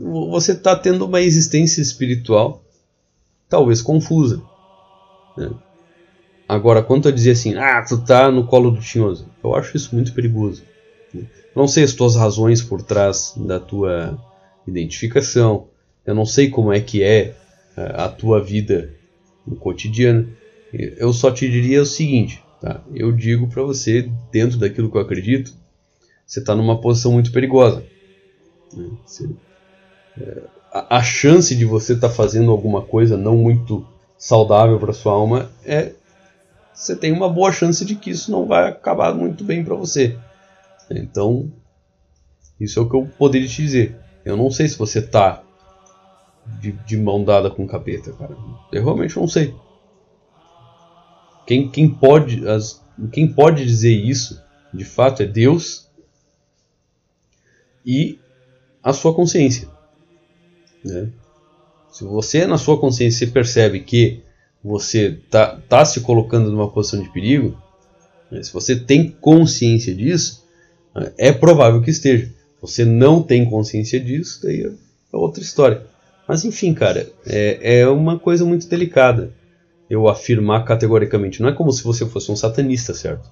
você está tendo uma existência espiritual talvez confusa. Né? Agora, quanto a dizer assim, ah, tu tá no colo do tinhoso, eu acho isso muito perigoso. Não sei as tuas razões por trás da tua identificação, eu não sei como é que é eh, a tua vida no cotidiano. Eu só te diria o seguinte, tá? Eu digo para você, dentro daquilo que eu acredito, você está numa posição muito perigosa. Né? Você, é, a, a, chance de você estar tá fazendo alguma coisa não muito saudável para sua alma é você tem uma boa chance de que isso não vai acabar muito bem para você. Então, isso é o que eu poderia te dizer. Eu não sei se você tá de, de mão dada com o capeta, cara. Eu realmente não sei. Quem, quem, pode, as, quem pode dizer isso, de fato, é Deus e a sua consciência. Né? Se você, na sua consciência, percebe que você está tá se colocando numa posição de perigo, né, se você tem consciência disso, é provável que esteja. Você não tem consciência disso, daí é outra história. Mas enfim, cara, é, é uma coisa muito delicada. Eu afirmar categoricamente. Não é como se você fosse um satanista, certo?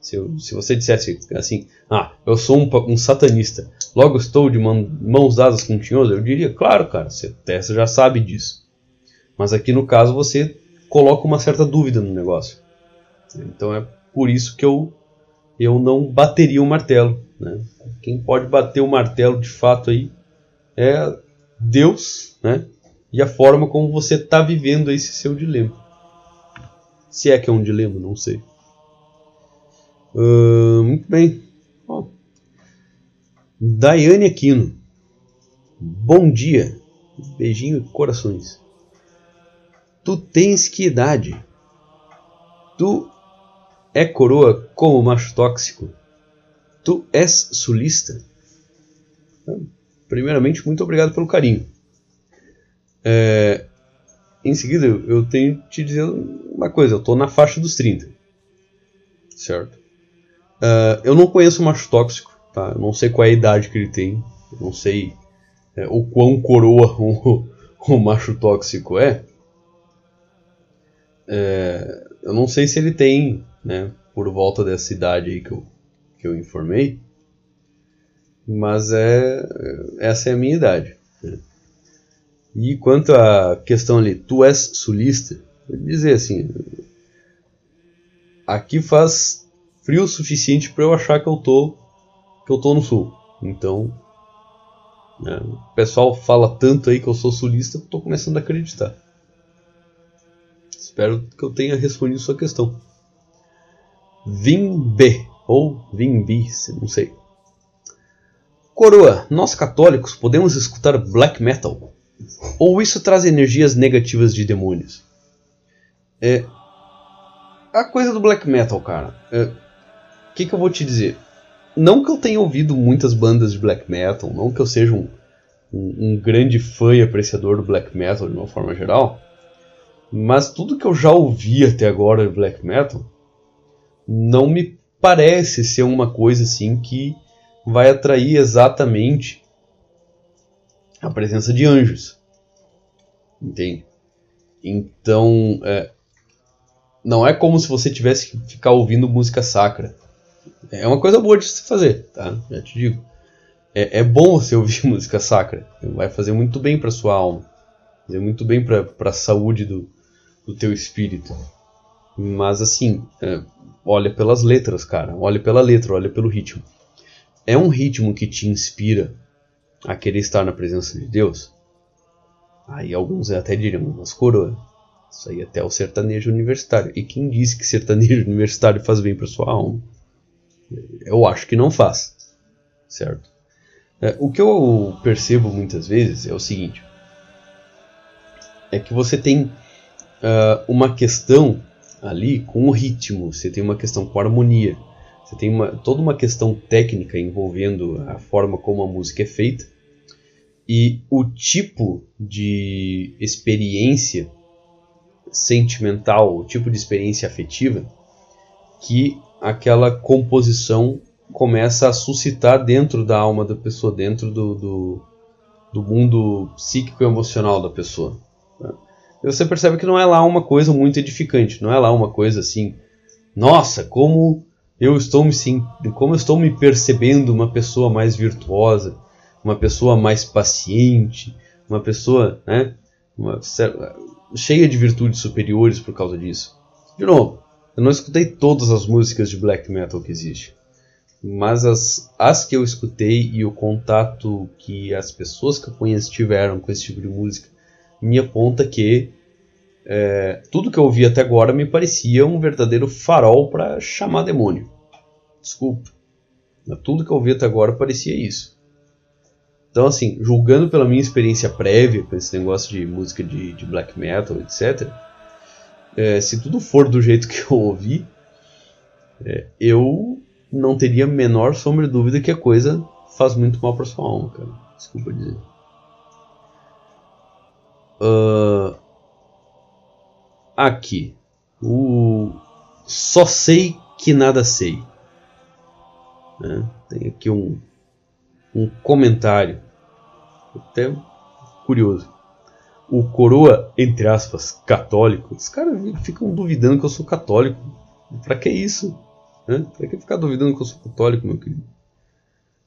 Se, eu, se você dissesse assim, ah, eu sou um, um satanista, logo estou de mão, mãos dadas com o tinhoso, eu diria, claro, cara, você, você já sabe disso. Mas aqui no caso você coloca uma certa dúvida no negócio. Então é por isso que eu, eu não bateria o martelo. Né? Quem pode bater o martelo de fato aí é Deus né? E a forma como você está vivendo esse seu dilema. Se é que é um dilema, não sei. Uh, muito bem. Ó. Daiane Aquino. Bom dia. Beijinho e corações. Tu tens que idade? Tu é coroa como macho tóxico? Tu és sulista? Primeiramente, muito obrigado pelo carinho. É, em seguida, eu tenho te dizer uma coisa: eu estou na faixa dos 30. Certo? Uh, eu não conheço o macho tóxico, tá? Eu não sei qual é a idade que ele tem. Eu não sei é, o quão coroa o, o macho tóxico é. é. Eu não sei se ele tem, né? Por volta dessa idade aí que eu, que eu informei. Mas é. Essa é a minha idade. Né? E quanto à questão ali, tu és sulista, vou dizer assim. Aqui faz frio o suficiente para eu achar que eu tô que eu tô no sul. Então, né, o pessoal fala tanto aí que eu sou sulista, eu tô começando a acreditar. Espero que eu tenha respondido sua questão. Vim B ou Vim B, não sei. Coroa, nós católicos podemos escutar black metal? Ou isso traz energias negativas de demônios? É a coisa do black metal, cara. É, que, que eu vou te dizer? Não que eu tenha ouvido muitas bandas de black metal, não que eu seja um, um, um grande fã e apreciador do black metal de uma forma geral, mas tudo que eu já ouvi até agora de black metal não me parece ser uma coisa assim que vai atrair exatamente a presença de anjos. Entende? Então, é, não é como se você tivesse que ficar ouvindo música sacra. É uma coisa boa de se fazer, tá? Já te digo. É, é bom você ouvir música sacra. Vai fazer muito bem para sua alma. Fazer muito bem para a saúde do, do teu espírito. Mas assim, é, olha pelas letras, cara. Olha pela letra, olha pelo ritmo. É um ritmo que te inspira a querer estar na presença de Deus? Aí alguns até diriam, mas coroa. Isso aí até o sertanejo universitário. E quem disse que sertanejo universitário faz bem para sua alma? Eu acho que não faz, certo? É, o que eu percebo muitas vezes é o seguinte: é que você tem uh, uma questão ali com o ritmo, você tem uma questão com a harmonia, você tem uma, toda uma questão técnica envolvendo a forma como a música é feita e o tipo de experiência sentimental, o tipo de experiência afetiva que aquela composição começa a suscitar dentro da alma da pessoa, dentro do, do, do mundo psíquico e emocional da pessoa. Né? Você percebe que não é lá uma coisa muito edificante, não é lá uma coisa assim, nossa, como eu estou me como eu estou me percebendo uma pessoa mais virtuosa, uma pessoa mais paciente, uma pessoa, né, uma, cheia de virtudes superiores por causa disso. De novo, eu não escutei todas as músicas de black metal que existe, mas as, as que eu escutei e o contato que as pessoas que eu conheço tiveram com esse tipo de música me aponta que é, tudo que eu ouvi até agora me parecia um verdadeiro farol para chamar demônio. Desculpa. Tudo que eu ouvi até agora parecia isso. Então, assim, julgando pela minha experiência prévia com esse negócio de música de, de black metal, etc., é, se tudo for do jeito que eu ouvi, é, eu não teria a menor sombra de dúvida que a coisa faz muito mal para sua alma, cara. Desculpa dizer. Uh, aqui. O só sei que nada sei. Né? Tem aqui um, um comentário até curioso. o coroa, entre aspas, católico, os caras ficam duvidando que eu sou católico. Pra que isso? Né? Pra que ficar duvidando que eu sou católico, meu querido?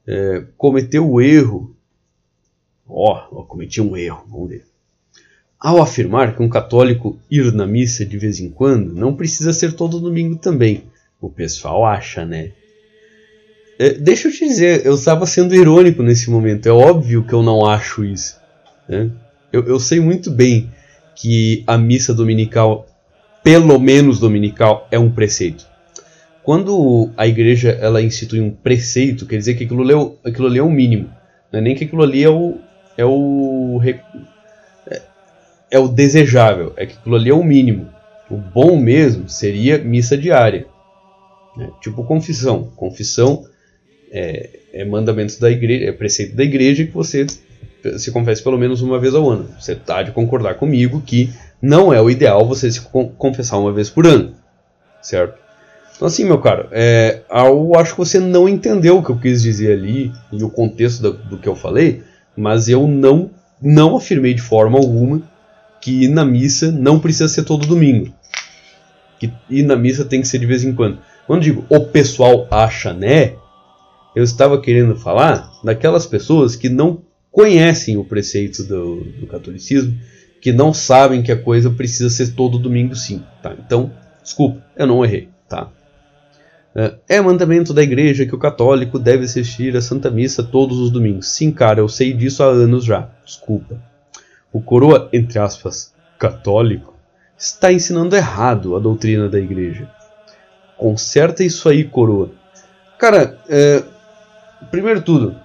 É, cometeu o erro. Ó, oh, cometi um erro, vamos ver. Ao afirmar que um católico ir na missa de vez em quando não precisa ser todo domingo também. O pessoal acha, né? É, deixa eu te dizer, eu estava sendo irônico nesse momento. É óbvio que eu não acho isso. Né? Eu, eu sei muito bem que a missa dominical, pelo menos dominical, é um preceito. Quando a igreja ela institui um preceito, quer dizer que aquilo ali é, aquilo ali é o mínimo. Não é nem que aquilo ali é o, é o, é o desejável, é que aquilo ali é o mínimo. O bom mesmo seria missa diária. Né? Tipo confissão. Confissão é, é mandamento da igreja, é preceito da igreja que você se confesse pelo menos uma vez ao ano. Você está de concordar comigo que não é o ideal você se confessar uma vez por ano, certo? Então assim, meu caro, é, eu acho que você não entendeu o que eu quis dizer ali e o contexto do, do que eu falei, mas eu não não afirmei de forma alguma que ir na missa não precisa ser todo domingo. Que ir na missa tem que ser de vez em quando. Quando digo o pessoal acha, né? Eu estava querendo falar daquelas pessoas que não conhecem o preceito do, do catolicismo, que não sabem que a coisa precisa ser todo domingo sim, tá? Então, desculpa, eu não errei, tá? É, é mandamento da igreja que o católico deve assistir a Santa Missa todos os domingos. Sim, cara, eu sei disso há anos já. Desculpa. O coroa, entre aspas, católico, está ensinando errado a doutrina da igreja. Conserta isso aí, coroa. Cara, é, primeiro tudo,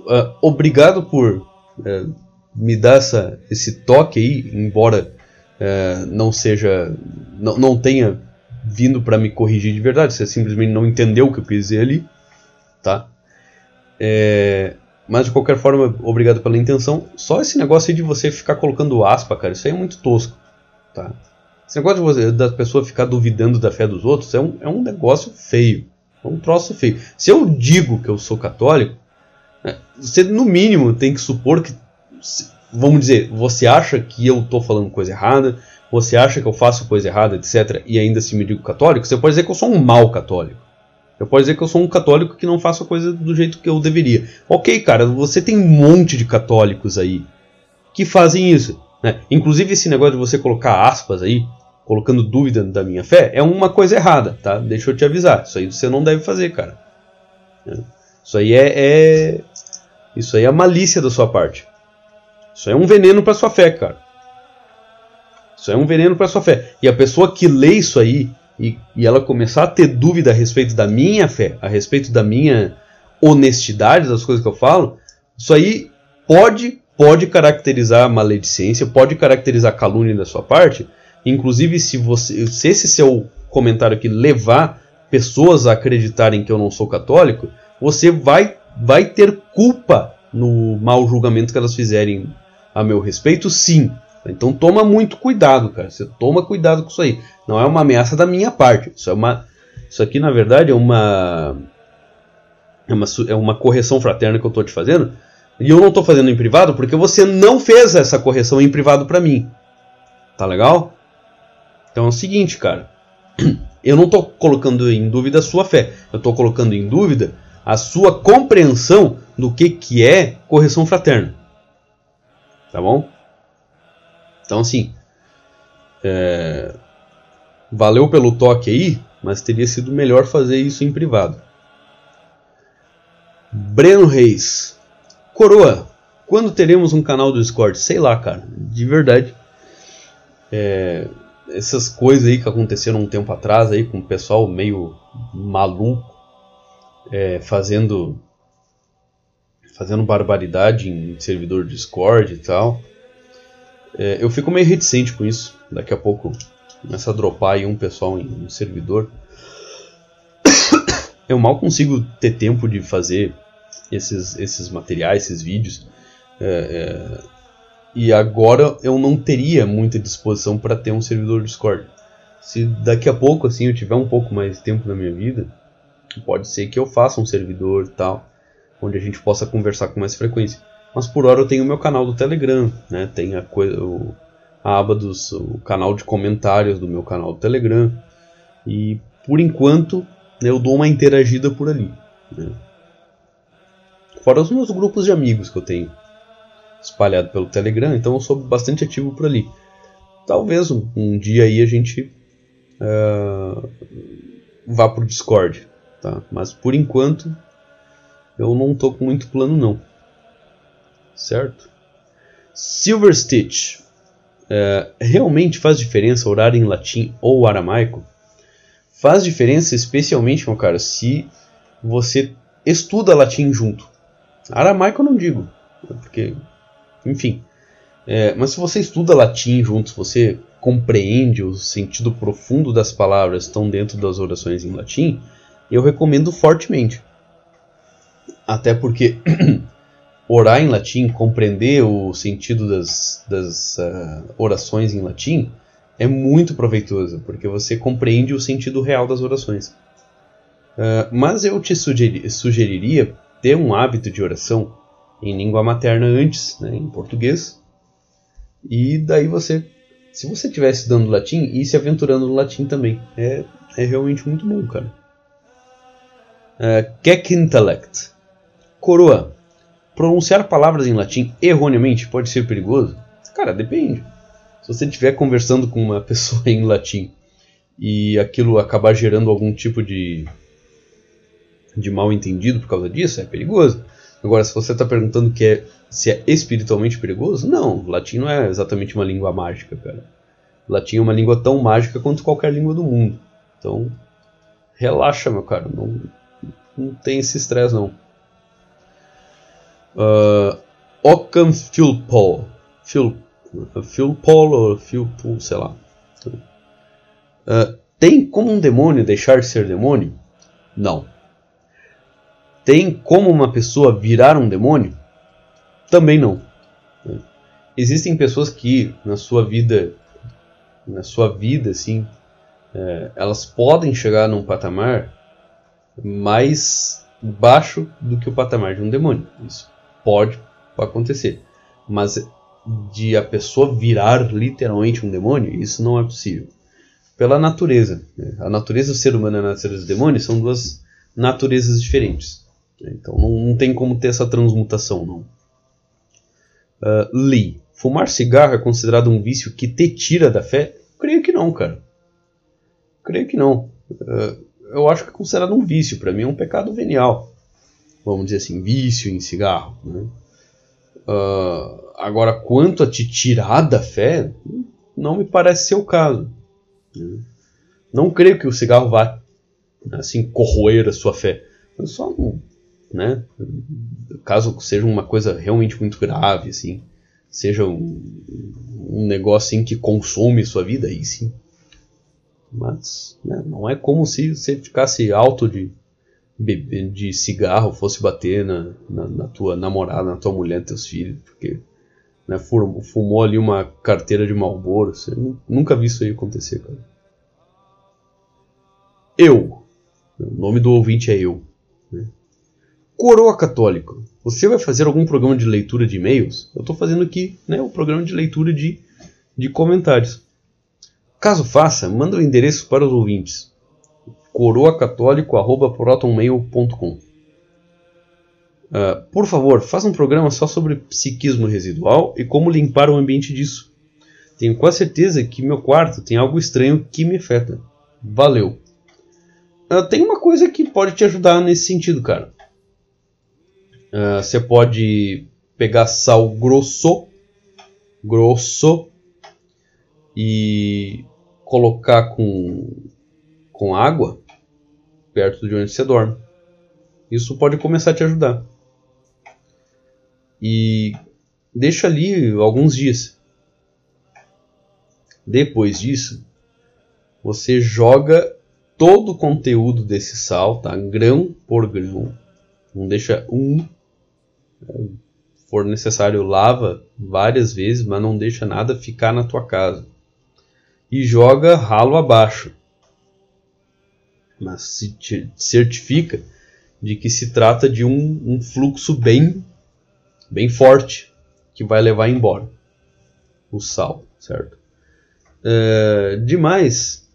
uh, obrigado por uh, me dar essa, esse toque aí, embora uh, não seja, não, não tenha vindo para me corrigir de verdade, você simplesmente não entendeu o que eu quis dizer ali, tá? É, mas de qualquer forma, obrigado pela intenção. Só esse negócio aí de você ficar colocando aspa, cara, isso aí é muito tosco, tá? Esse negócio de você, da pessoa ficar duvidando da fé dos outros é um, é um negócio feio. É um troço feio. Se eu digo que eu sou católico, né, você no mínimo tem que supor que, vamos dizer, você acha que eu estou falando coisa errada, você acha que eu faço coisa errada, etc., e ainda assim me digo católico, você pode dizer que eu sou um mau católico. Eu posso dizer que eu sou um católico que não faço a coisa do jeito que eu deveria. Ok, cara, você tem um monte de católicos aí que fazem isso. Né? Inclusive esse negócio de você colocar aspas aí, colocando dúvida da minha fé, é uma coisa errada, tá? Deixa eu te avisar. Isso aí você não deve fazer, cara. Isso aí é, é isso aí é malícia da sua parte. Isso aí é um veneno para sua fé, cara. Isso é um veneno para sua fé. E a pessoa que lê isso aí e, e ela começar a ter dúvida a respeito da minha fé, a respeito da minha honestidade das coisas que eu falo, isso aí pode pode caracterizar maledicência, pode caracterizar calúnia da sua parte, Inclusive, se, você, se esse seu comentário aqui levar pessoas a acreditarem que eu não sou católico, você vai, vai ter culpa no mau julgamento que elas fizerem a meu respeito, sim. Então toma muito cuidado, cara. Você toma cuidado com isso aí. Não é uma ameaça da minha parte. Isso é uma, isso aqui na verdade é uma, é uma, é uma correção fraterna que eu estou te fazendo. E eu não estou fazendo em privado porque você não fez essa correção em privado para mim. Tá legal? Então é o seguinte, cara. Eu não estou colocando em dúvida a sua fé. Eu estou colocando em dúvida a sua compreensão do que, que é correção fraterna. Tá bom? Então, assim. É... Valeu pelo toque aí, mas teria sido melhor fazer isso em privado. Breno Reis. Coroa, quando teremos um canal do Discord? Sei lá, cara. De verdade. É, essas coisas aí que aconteceram um tempo atrás aí com o pessoal meio maluco é, fazendo fazendo barbaridade em servidor Discord e tal. É, eu fico meio reticente com isso. Daqui a pouco começa a dropar aí um pessoal em um servidor. Eu mal consigo ter tempo de fazer esses, esses materiais, esses vídeos. É, é e agora eu não teria muita disposição para ter um servidor Discord. Se daqui a pouco assim eu tiver um pouco mais de tempo na minha vida, pode ser que eu faça um servidor tal, onde a gente possa conversar com mais frequência. Mas por hora eu tenho o meu canal do Telegram, né? Tem a, coisa, o, a aba dos o canal de comentários do meu canal do Telegram. E por enquanto eu dou uma interagida por ali. Né? Fora os meus grupos de amigos que eu tenho espalhado pelo Telegram, então eu sou bastante ativo por ali. Talvez um, um dia aí a gente uh, vá pro Discord, tá? Mas por enquanto eu não tô com muito plano não, certo? Silver Stitch, uh, realmente faz diferença orar em latim ou aramaico? Faz diferença especialmente, meu cara, se você estuda latim junto. Aramaico eu não digo, porque, enfim. É, mas se você estuda latim juntos, você compreende o sentido profundo das palavras que estão dentro das orações em latim, eu recomendo fortemente. Até porque orar em latim, compreender o sentido das, das uh, orações em latim, é muito proveitoso, porque você compreende o sentido real das orações. Uh, mas eu te sugeriria ter um hábito de oração em língua materna antes, né, em português, e daí você, se você estiver estudando latim, ir se aventurando no latim também. É, é realmente muito bom, cara. Uh, Keck Intellect. Coroa. Pronunciar palavras em latim erroneamente pode ser perigoso? Cara, depende. Se você estiver conversando com uma pessoa em latim e aquilo acabar gerando algum tipo de de mal entendido por causa disso, é perigoso. Agora, se você está perguntando que é, se é espiritualmente perigoso, não. Latim não é exatamente uma língua mágica, cara. Latim é uma língua tão mágica quanto qualquer língua do mundo. Então, relaxa, meu cara. Não, não tem esse estresse, não. Uh, Ockham Philpol. Phil, Philpol ou Philpol, sei lá. Uh, tem como um demônio deixar de ser demônio? Não. Tem como uma pessoa virar um demônio? Também não. Existem pessoas que na sua vida, na sua vida, assim, é, elas podem chegar num patamar mais baixo do que o patamar de um demônio. Isso pode acontecer, mas de a pessoa virar literalmente um demônio, isso não é possível. Pela natureza, né? a natureza do ser humano e a natureza do demônio são duas naturezas diferentes. Então não, não tem como ter essa transmutação, não. Uh, Lee. Fumar cigarro é considerado um vício que te tira da fé? Creio que não, cara. Creio que não. Uh, eu acho que é considerado um vício. Para mim é um pecado venial. Vamos dizer assim, vício em cigarro. Né? Uh, agora, quanto a te tirar da fé, não me parece ser o caso. Né? Não creio que o cigarro vá assim corroer a sua fé. Só né? Caso seja uma coisa realmente muito grave, assim, seja um, um negócio assim, que consome sua vida, aí sim. Mas né, não é como se você ficasse alto de, de cigarro, fosse bater na, na, na, tua namorada, na tua mulher, teus filhos, porque né, fumou ali uma carteira de Marlboro. Você nunca vi isso aí acontecer, cara. Eu. O nome do ouvinte é eu. Né? Coroa Católico, você vai fazer algum programa de leitura de e-mails? Eu estou fazendo aqui né, o programa de leitura de, de comentários. Caso faça, manda o endereço para os ouvintes. coroacatólico.protonmail.com uh, ah, Por favor, faça um programa só sobre psiquismo residual e como limpar o ambiente disso. Tenho quase certeza que meu quarto tem algo estranho que me afeta. Valeu. Uh, tem uma coisa que pode te ajudar nesse sentido, cara. Uh, você pode pegar sal grosso, grosso e colocar com, com água perto de onde você dorme. Isso pode começar a te ajudar. E deixa ali alguns dias. Depois disso, você joga todo o conteúdo desse sal, tá? grão por grão. Não deixa um for necessário, lava várias vezes, mas não deixa nada ficar na tua casa. E joga ralo abaixo. Mas se certifica de que se trata de um, um fluxo bem bem forte que vai levar embora o sal, certo? É, demais,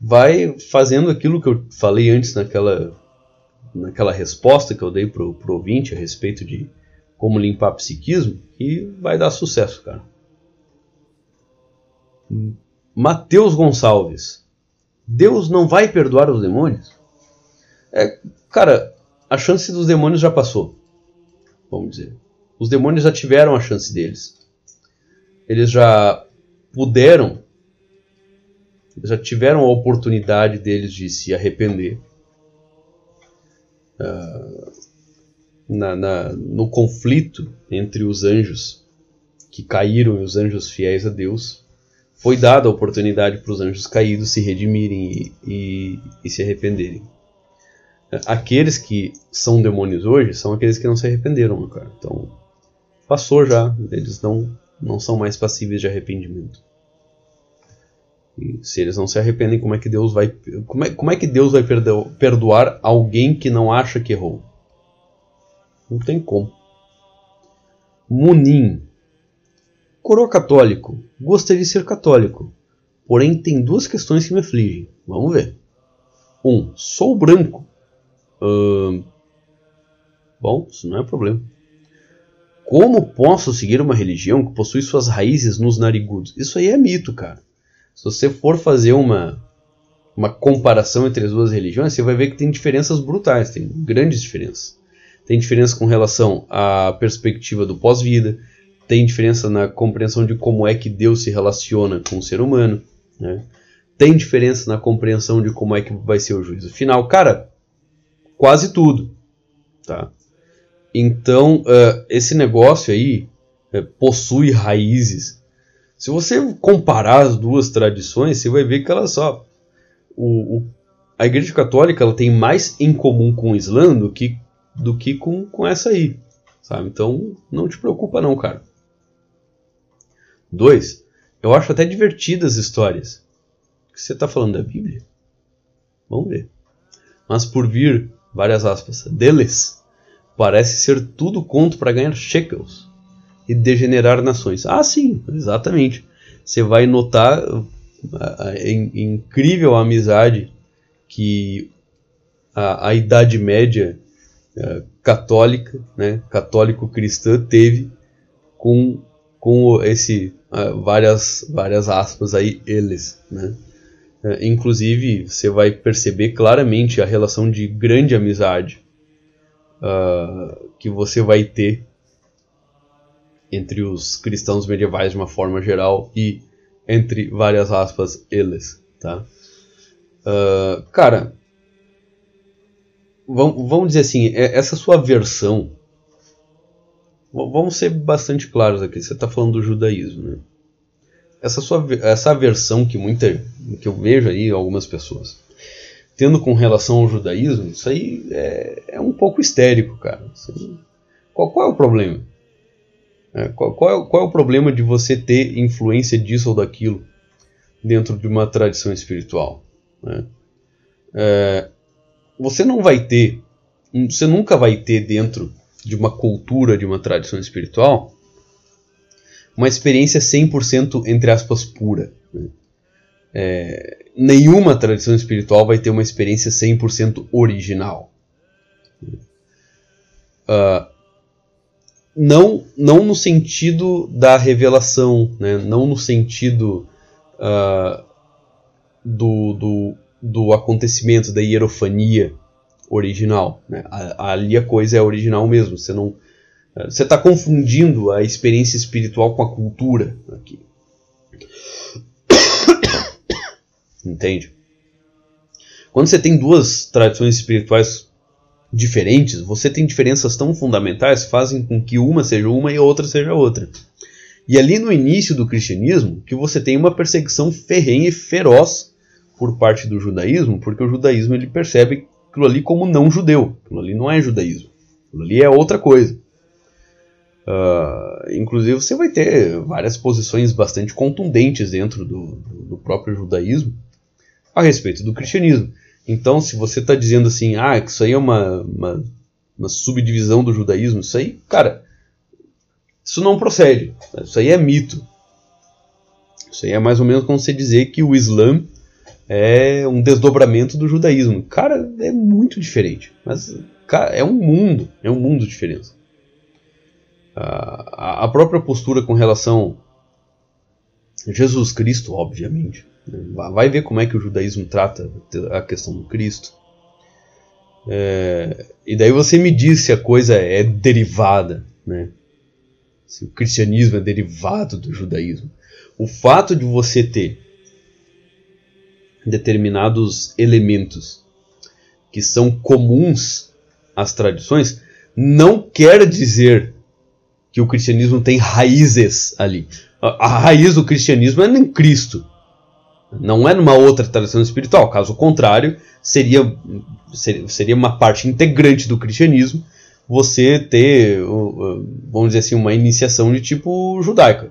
vai fazendo aquilo que eu falei antes naquela, naquela resposta que eu dei pro, pro ouvinte a respeito de como limpar psiquismo e vai dar sucesso, cara. Mateus Gonçalves. Deus não vai perdoar os demônios? É, cara, a chance dos demônios já passou. Vamos dizer. Os demônios já tiveram a chance deles. Eles já puderam, já tiveram a oportunidade deles de se arrepender. Uh, na, na, no conflito entre os anjos que caíram e os anjos fiéis a Deus, foi dada a oportunidade para os anjos caídos se redimirem e, e, e, se arrependerem. Aqueles que são demônios hoje são aqueles que não se arrependeram, cara. Então, passou já, eles não, não são mais passíveis de arrependimento. E se eles não se arrependem, como é que Deus vai, como é, como é que Deus vai perdoar alguém que não acha que errou? Não tem como. Munim. Coroa católico. Gostaria de ser católico. Porém, tem duas questões que me afligem. Vamos ver. Um, sou branco. Uh, bom, isso não é problema. Como posso seguir uma religião que possui suas raízes nos narigudos? Isso aí é mito, cara. Se você for fazer uma, uma comparação entre as duas religiões, você vai ver que tem diferenças brutais, tem grandes diferenças. Tem diferença com relação à perspectiva do pós-vida, tem diferença na compreensão de como é que Deus se relaciona com o ser humano, né? tem diferença na compreensão de como é que vai ser o juízo final. Cara, quase tudo. Tá? Então, uh, esse negócio aí uh, possui raízes. Se você comparar as duas tradições, você vai ver que elas só. O, o, a Igreja Católica ela tem mais em comum com o Islã do que do que com, com essa aí, sabe? Então não te preocupa não, cara. Dois, eu acho até divertidas as histórias. Você está falando da Bíblia? Vamos ver. Mas por vir, várias aspas, deles, parece ser tudo conto para ganhar shekels e degenerar nações. Ah, sim, exatamente. Você vai notar a, a, a incrível amizade que a, a Idade Média uh, católica, né, católico-cristã, teve com, com esse uh, várias várias aspas aí eles, né? Uh, inclusive você vai perceber claramente a relação de grande amizade que você vai ter entre os cristãos medievais de uma forma geral e entre várias aspas eles, tá? cara, vamos dizer assim, é, essa sua versão. Vamos ser bastante claros aqui. Você está falando do judaísmo, né? Essa sua essa versão que muita que eu vejo aí algumas pessoas tendo com relação ao judaísmo, isso aí é, é um pouco histérico, cara. Qual, qual, é o problema? É, qual, qual, é, qual é o problema de você ter influência disso ou daquilo dentro de uma tradição espiritual? Né? É, você não vai ter, você nunca vai ter dentro de uma cultura, de uma tradição espiritual, uma experiência 100% entre aspas pura. Né? É, nenhuma tradição espiritual vai ter uma experiência 100% original. Uh, não, não no sentido da revelação, né? não no sentido uh, do, do, do acontecimento da hierofania original. Né? Ali a coisa é original mesmo. Você não você está confundindo a experiência espiritual com a cultura aqui. Entende? Quando você tem duas tradições espirituais diferentes, você tem diferenças tão fundamentais que fazem com que uma seja uma e a outra seja outra. E ali no início do cristianismo, que você tem uma perseguição ferrenha e feroz por parte do judaísmo, porque o judaísmo ele percebe aquilo ali como não judeu. Aquilo ali não é judaísmo. Aquilo ali é outra coisa. Uh, inclusive você vai ter várias posições bastante contundentes dentro do, do próprio judaísmo a respeito do cristianismo. Então, se você está dizendo assim, ah, que isso aí é uma, uma, uma subdivisão do judaísmo. Isso aí, cara, isso não procede. Isso aí é mito. Isso aí é mais ou menos como você dizer que o Islã é um desdobramento do judaísmo. Cara, é muito diferente. Mas, cara, é um mundo. É um mundo de diferença. A, a própria postura com relação a Jesus Cristo, obviamente. Vai ver como é que o judaísmo trata a questão do Cristo. É, e daí você me diz se a coisa é derivada, né? Se o cristianismo é derivado do judaísmo. O fato de você ter determinados elementos que são comuns às tradições não quer dizer que o cristianismo tem raízes ali. A, raiz do cristianismo é em Cristo, não é numa outra tradição espiritual. Caso contrário, seria, seria uma parte integrante do cristianismo você ter, vamos dizer assim, uma iniciação de tipo judaica.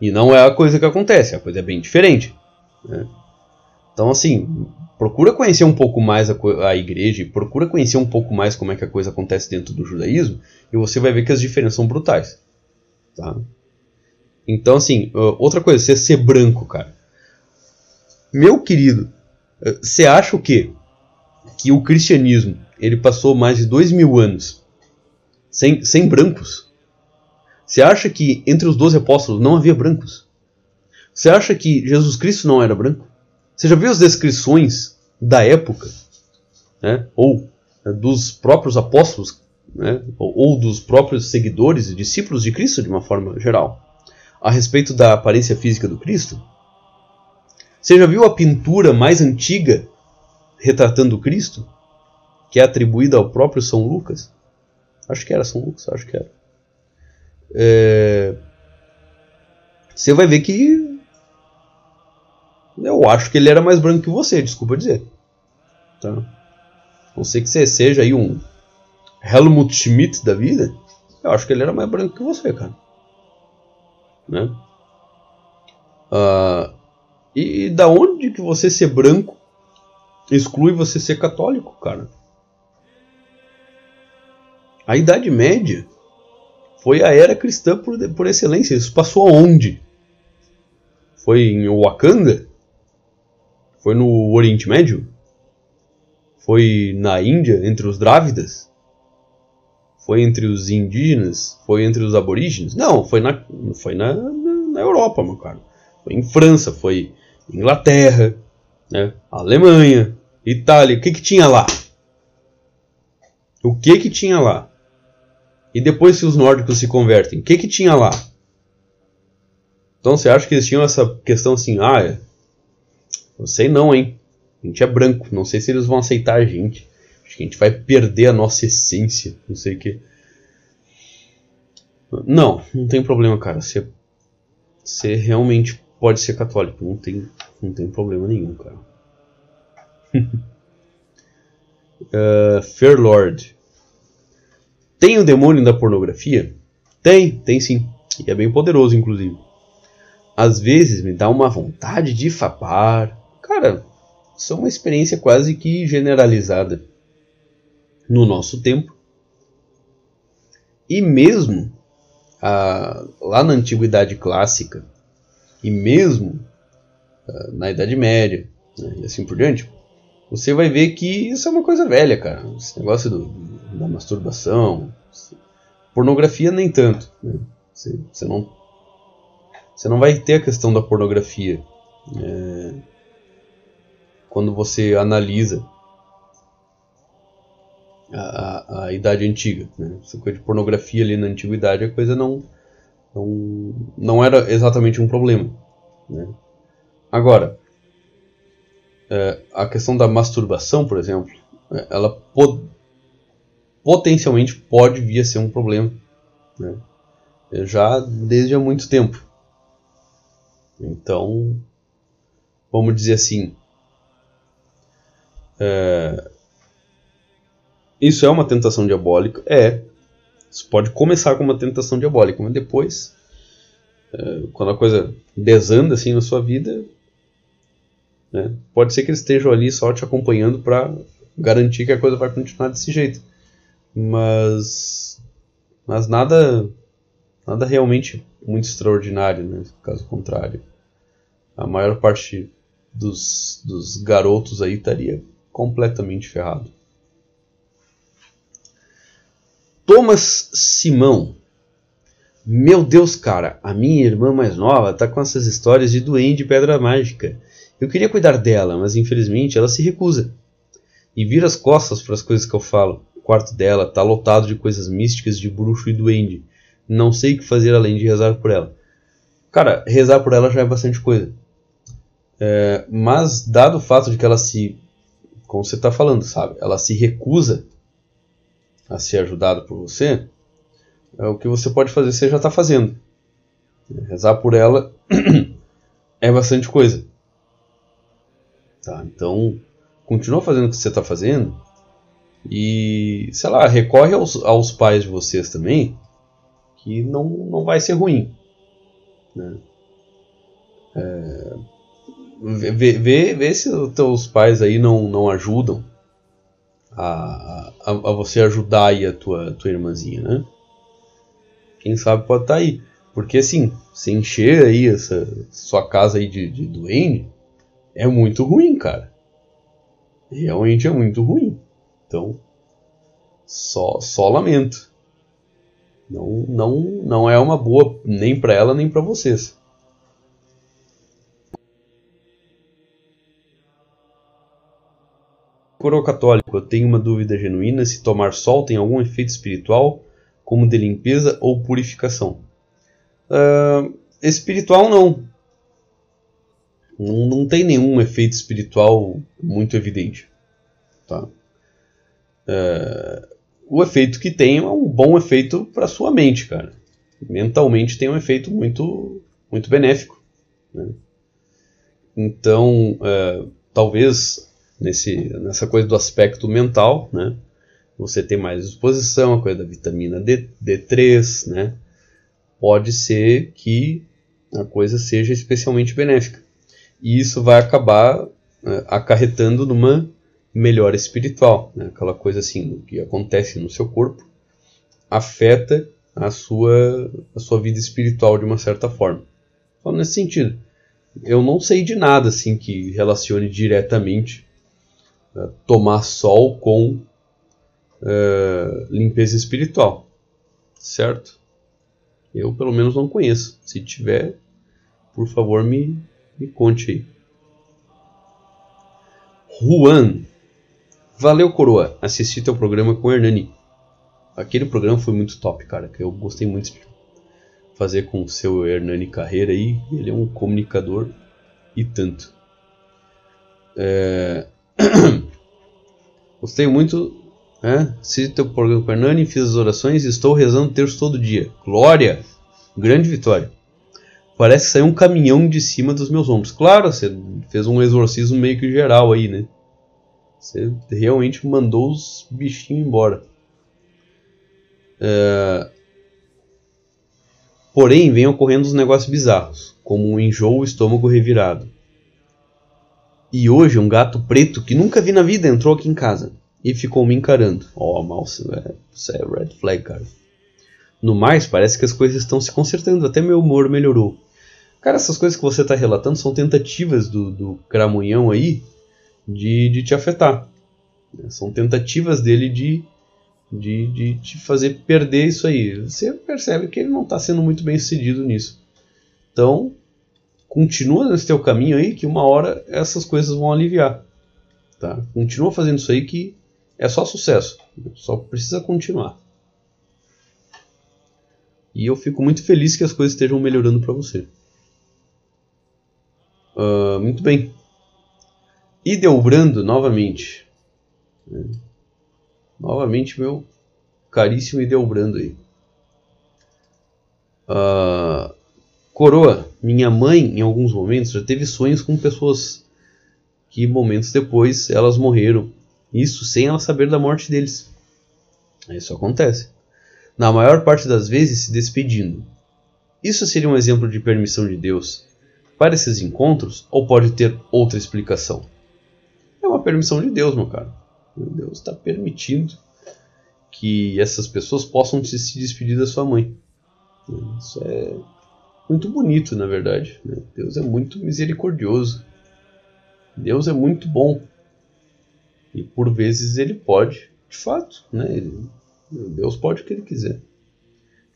E não é a coisa que acontece, a coisa é bem diferente. Né? Então, assim, procura conhecer um pouco mais a, a igreja, procura conhecer um pouco mais como é que a coisa acontece dentro do judaísmo, e você vai ver que as diferenças são brutais. Tá? Então, assim, outra coisa, você ser branco, cara. Meu querido, eh, você acha o quê? Que o cristianismo ele passou mais de dois mil anos sem, sem brancos? Você acha que entre os doze apóstolos não havia brancos? Você acha que Jesus Cristo não era branco? Você já viu as descrições da época? Né? Ou né, dos próprios apóstolos? Né? Ou, ou dos próprios seguidores e discípulos de Cristo de uma forma geral? A respeito da aparência física do Cristo? Você já viu a pintura mais antiga retratando Cristo? Que é atribuída ao próprio São Lucas? Acho que era São Lucas, acho que era. É... Você vai ver que. Eu acho que ele era mais branco que você, desculpa dizer. Tá? Não sei que você seja aí um Helmut Schmidt da vida. Eu acho que ele era mais branco que você, cara. Né? Uh, e, e da onde que você ser branco exclui você ser católico, cara? A Idade Média foi a era cristã por, por excelência. Isso passou aonde? Foi em Wakanda? Foi no Oriente Médio? Foi na Índia, entre os Drávidas? Foi entre os indígenas? Foi entre os aborígenes? Não, foi na, foi na, na, na Europa, meu cara. Foi em França, foi Inglaterra, né? Alemanha, Itália. O que, que tinha lá? O que que tinha lá? E depois se os nórdicos se convertem, o que que tinha lá? Então você acha que eles tinham essa questão assim, ah, eu sei não, hein? A gente é branco, não sei se eles vão aceitar a gente. Acho que a gente vai perder a nossa essência, não sei o que. Não, não tem problema, cara. Você, você realmente pode ser católico, não tem, não tem problema nenhum, cara. uh, Fair Lord. Tem o demônio da pornografia? Tem, tem sim. E é bem poderoso, inclusive. Às vezes me dá uma vontade de fapar. Cara, isso é uma experiência quase que generalizada no nosso tempo. E mesmo ah, lá na antiguidade clássica, e mesmo uh, na Idade Média né, e assim por diante, você vai ver que isso é uma coisa velha, cara. Esse negócio do, da masturbação, pornografia nem tanto. Né? Você, você, não, você não vai ter a questão da pornografia é, quando você analisa a, a, a idade antiga. Né? Essa coisa de pornografia ali na antiguidade, a coisa não não, não era exatamente um problema. Né? Agora, é, a questão da masturbação, por exemplo, é, ela po potencialmente pode vir a ser um problema. Né? É, já desde há muito tempo. Então, vamos dizer assim, é, isso é uma tentação diabólica? É. Isso pode começar com uma tentação diabólica, mas depois, é, quando a coisa desanda assim na sua vida, né, pode ser que eles estejam ali só te acompanhando para garantir que a coisa vai continuar desse jeito. Mas mas nada nada realmente muito extraordinário, né? Caso contrário, a maior parte dos, dos garotos aí estaria completamente ferrado. Thomas Simão. Meu Deus, cara, a minha irmã mais nova tá com essas histórias de duende e pedra mágica. Eu queria cuidar dela, mas infelizmente ela se recusa. E vira as costas para as coisas que eu falo. O quarto dela tá lotado de coisas místicas de bruxo e duende. Não sei o que fazer além de rezar por ela. Cara, rezar por ela já é bastante coisa. É, mas, dado o fato de que ela se. Como você está falando, sabe? Ela se recusa a ser ajudada por você. É, o que você pode fazer, você já está fazendo. Rezar por ela é bastante coisa. Tá? Então, continua fazendo o que você está fazendo. E, sei lá, recorre aos, aos pais de vocês também. Que não, não vai ser ruim. Né? É, vê, vê, vê se os teus pais aí não, não ajudam a, a, a você ajudar aí a tua, tua irmãzinha, né? Quem sabe pode estar tá aí. Porque assim, se encher aí essa sua casa aí de, de duende, é muito ruim, cara. Realmente é muito ruim. Então, só, só lamento. Não, não, não é uma boa nem para ela nem para vocês. Coro católico, eu tenho uma dúvida genuína se tomar sol tem algum efeito espiritual, como de limpeza ou purificação. Uh, espiritual não. não. Não tem nenhum efeito espiritual muito evidente. Tá? Uh, o efeito que tem é um bom efeito para sua mente, cara. Mentalmente tem um efeito muito, muito benéfico. Né? Então, uh, talvez nesse, nessa coisa do aspecto mental, né? Você tem mais disposição, a coisa da vitamina D, D3, né? Pode ser que a coisa seja especialmente benéfica. E isso vai acabar né, acarretando numa melhora espiritual. Né? Aquela coisa assim, que acontece no seu corpo afeta a sua, a sua vida espiritual de uma certa forma. Só nesse sentido. Eu não sei de nada assim que relacione diretamente uh, tomar sol com uh, limpeza espiritual, certo? Eu pelo menos não conheço. Se tiver, por favor me, me conte aí. Juan Valeu, coroa. Assisti teu programa com o Hernani. Aquele programa foi muito top, cara. Que eu gostei muito de fazer com o seu Hernani Carreira aí. Ele é um comunicador e tanto. É... gostei muito. Né? Assisti teu programa com o Hernani, fiz as orações e estou rezando terço todo dia. Glória! Grande vitória. Parece que saiu um caminhão de cima dos meus ombros. Claro, você fez um exorcismo meio que geral aí, né? Você realmente mandou os bichinhos embora. É... Porém, vem ocorrendo uns negócios bizarros, como um enjoo o estômago revirado. E hoje um gato preto que nunca vi na vida entrou aqui em casa e ficou me encarando. Ó, oh, mal, é, isso é red flag, cara. No mais, parece que as coisas estão se consertando, até meu humor melhorou. Cara, essas coisas que você está relatando são tentativas do, do cramunhão aí de, de te afetar. São tentativas dele de, de, de te fazer perder isso aí. Você percebe que ele não está sendo muito bem sucedido nisso. Então, continua nesse teu caminho aí que uma hora essas coisas vão aliviar. Tá? Continua fazendo isso aí que é só sucesso. Só precisa continuar. E eu fico muito feliz que as coisas estejam melhorando para você. Uh, muito bem. Delbrando novamente. Né? Novamente, meu caríssimo Idelbrando aí. Uh, coroa, minha mãe, em alguns momentos, já teve sonhos com pessoas que, momentos depois, elas morreram. Isso sem ela saber da morte deles. Isso acontece. Na maior parte das vezes, se despedindo. Isso seria um exemplo de permissão de Deus para esses encontros ou pode ter outra explicação? É uma permissão de Deus, meu cara. Deus está permitindo que essas pessoas possam se despedir da sua mãe. Isso é muito bonito, na verdade. Né? Deus é muito misericordioso. Deus é muito bom. E por vezes ele pode, de fato, né? Deus pode o que ele quiser.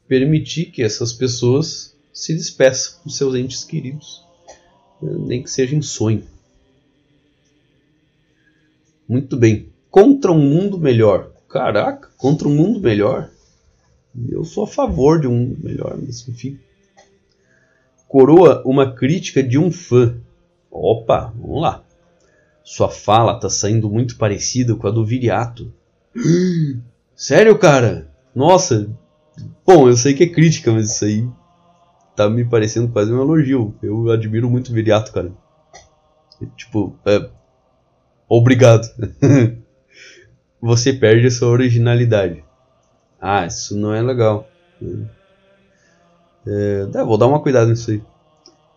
Permitir que essas pessoas se despeçam dos seus entes queridos, né? nem que seja em sonho. Muito bem. Contra um mundo melhor. Caraca, contra um mundo melhor? Eu sou a favor de um mundo melhor, mas enfim. Coroa uma crítica de um fã. Opa, vamos lá. Sua fala está saindo muito parecida com a do Viriato. Sério, cara? Nossa. Bom, eu sei que é crítica, mas isso aí tá me parecendo quase um elogio. Eu admiro muito o Viriato, cara. Tipo, é... obrigado. Você perde a sua originalidade. Ah, isso não é legal. É, vou dar uma cuidado nisso aí.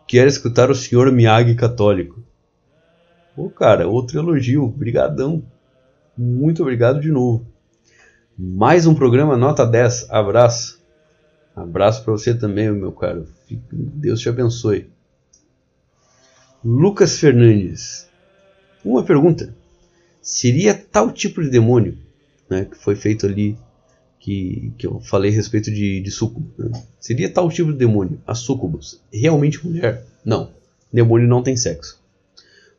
Quero escutar o senhor Miyagi católico. Pô, cara, outro elogio. Brigadão. Muito obrigado de novo. Mais um programa nota 10. Abraço. Abraço para você também, meu caro. Deus te abençoe. Lucas Fernandes. Uma pergunta. Seria tal tipo de demônio né, que foi feito ali que, que eu falei a respeito de, de. Né? Seria tal tipo de demônio, a sucubus, realmente mulher? Não, demônio não tem sexo.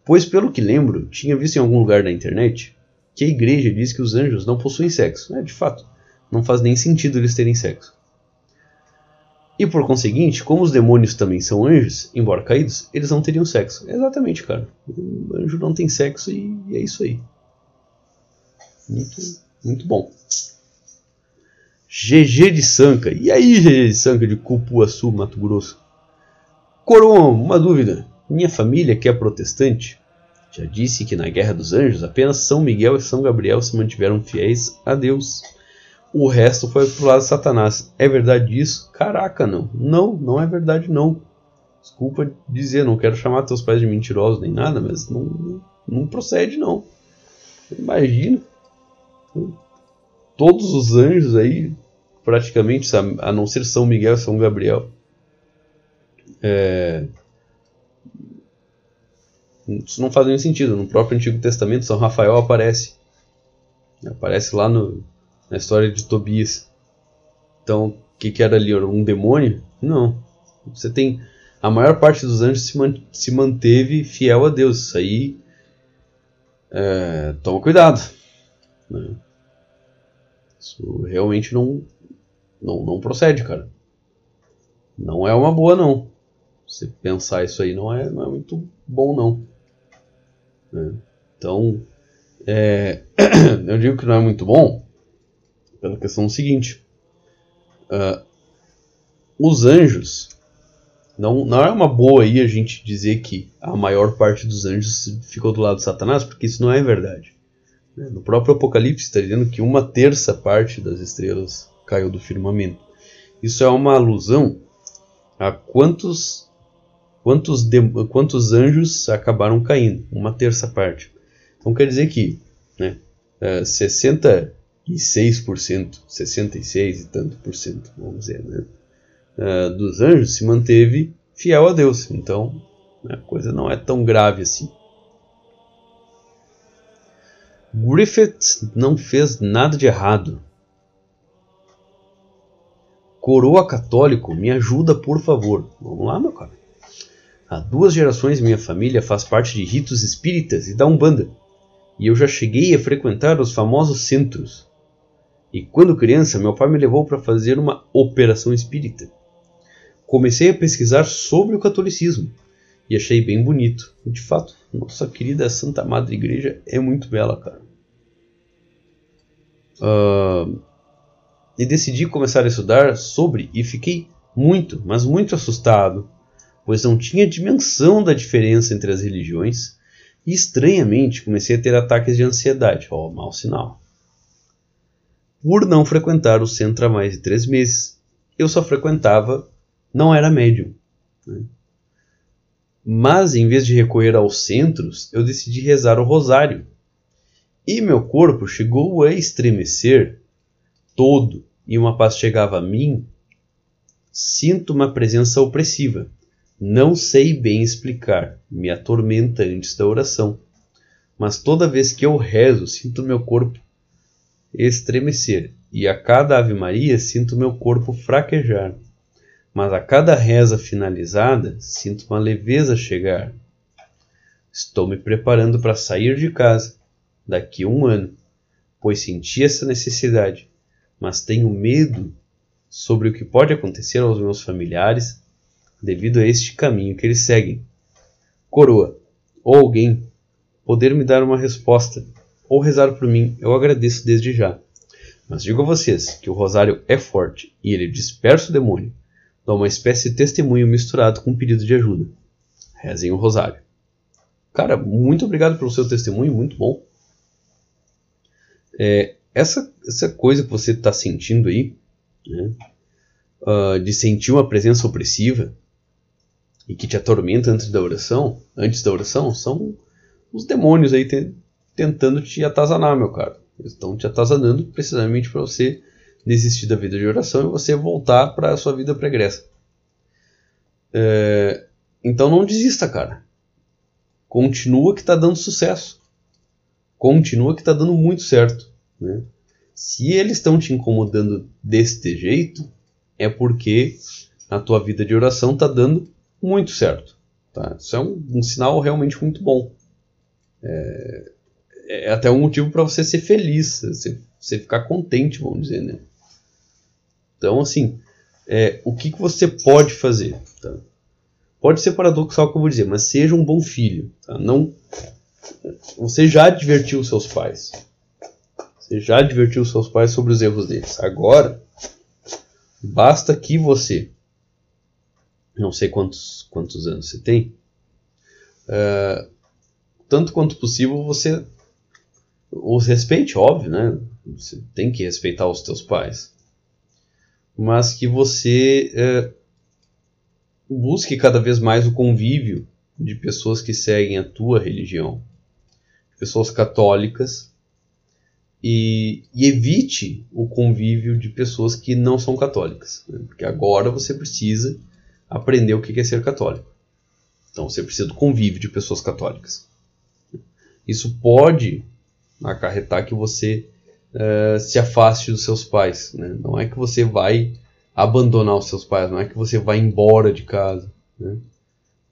Pois, pelo que lembro, tinha visto em algum lugar na internet que a igreja diz que os anjos não possuem sexo. É, de fato, não faz nem sentido eles terem sexo. E por conseguinte, como os demônios também são anjos, embora caídos, eles não teriam sexo. Exatamente, cara. O anjo não tem sexo e é isso aí. Muito, muito bom. GG de Sanca. E aí, GG de Sanca de Cupuaçu, Mato Grosso? Coroa, uma dúvida. Minha família, que é protestante, já disse que na Guerra dos Anjos apenas São Miguel e São Gabriel se mantiveram fiéis a Deus. O resto foi pro lado de Satanás. É verdade isso? Caraca, não. Não, não é verdade não. Desculpa dizer, não quero chamar teus pais de mentirosos nem nada, mas não, não procede não. Imagina. Todos os anjos aí praticamente, a não ser São Miguel e São Gabriel. É... Isso não faz nenhum sentido. No próprio Antigo Testamento, São Rafael aparece. Aparece lá no, na história de Tobias. Então, o que, que era ali? Um demônio? Não. Você tem. A maior parte dos anjos se, man, se manteve fiel a Deus. Isso aí. É, toma cuidado. Né? Isso realmente não, não, não procede, cara. Não é uma boa, não. Você pensar isso aí não é, não é muito bom, não. É. Então, é, eu digo que não é muito bom pela questão seguinte. Uh, os anjos, não, não é uma boa aí a gente dizer que a maior parte dos anjos ficou do lado de Satanás, porque isso não é verdade. No próprio Apocalipse está dizendo que uma terça parte das estrelas caiu do firmamento. Isso é uma alusão a quantos quantos, de, quantos anjos acabaram caindo, uma terça parte. Então quer dizer que né, 66%, é, 66 e tanto por cento, vamos dizer, né, é, dos anjos se manteve fiel a Deus. Então né, a coisa não é tão grave assim. Griffith não fez nada de errado. Coroa católico, me ajuda por favor. Vamos lá, meu cara. Há duas gerações minha família faz parte de ritos espíritas e da Umbanda. E eu já cheguei a frequentar os famosos centros. E quando criança, meu pai me levou para fazer uma operação espírita. Comecei a pesquisar sobre o catolicismo e achei bem bonito. De fato, nossa querida Santa Madre Igreja é muito bela, cara. Uh, e decidi começar a estudar sobre e fiquei muito, mas muito assustado, pois não tinha dimensão da diferença entre as religiões e estranhamente comecei a ter ataques de ansiedade. Oh, mau sinal. Por não frequentar o centro há mais de três meses, eu só frequentava, não era médium. Né? Mas em vez de recorrer aos centros, eu decidi rezar o rosário. E meu corpo chegou a estremecer todo e uma paz chegava a mim, sinto uma presença opressiva. Não sei bem explicar, me atormenta antes da oração. Mas toda vez que eu rezo, sinto meu corpo estremecer, e a cada Ave Maria sinto meu corpo fraquejar. Mas a cada reza finalizada, sinto uma leveza chegar. Estou me preparando para sair de casa daqui a um ano, pois senti essa necessidade, mas tenho medo sobre o que pode acontecer aos meus familiares devido a este caminho que eles seguem. Coroa, ou alguém, poder me dar uma resposta ou rezar por mim, eu agradeço desde já. Mas digo a vocês que o rosário é forte e ele dispersa o demônio, dá uma espécie de testemunho misturado com um pedido de ajuda. Rezem o rosário. Cara, muito obrigado pelo seu testemunho, muito bom. É, essa, essa coisa que você está sentindo aí, né, uh, de sentir uma presença opressiva e que te atormenta antes da oração, antes da oração, são os demônios aí te, tentando te atazanar, meu cara. Eles estão te atazanando precisamente para você desistir da vida de oração e você voltar para a sua vida pregressa. É, então não desista, cara. Continua que está dando sucesso. Continua que está dando muito certo. Né? Se eles estão te incomodando deste jeito, é porque a tua vida de oração está dando muito certo. Tá? Isso é um, um sinal realmente muito bom. É, é até um motivo para você ser feliz, você, você, ficar contente, vamos dizer, né? Então, assim, é, o que, que você pode fazer? Tá? Pode ser paradoxal, como eu vou dizer, mas seja um bom filho. Tá? Não, você já advertiu seus pais. Você já advertiu seus pais sobre os erros deles. Agora, basta que você, não sei quantos, quantos anos você tem, uh, tanto quanto possível você os respeite, óbvio, né? Você tem que respeitar os teus pais. Mas que você é, busque cada vez mais o convívio de pessoas que seguem a tua religião, pessoas católicas, e, e evite o convívio de pessoas que não são católicas, né? porque agora você precisa aprender o que é ser católico. Então você precisa do convívio de pessoas católicas. Isso pode acarretar que você uh, se afaste dos seus pais. Né? Não é que você vai abandonar os seus pais, não é que você vai embora de casa, né?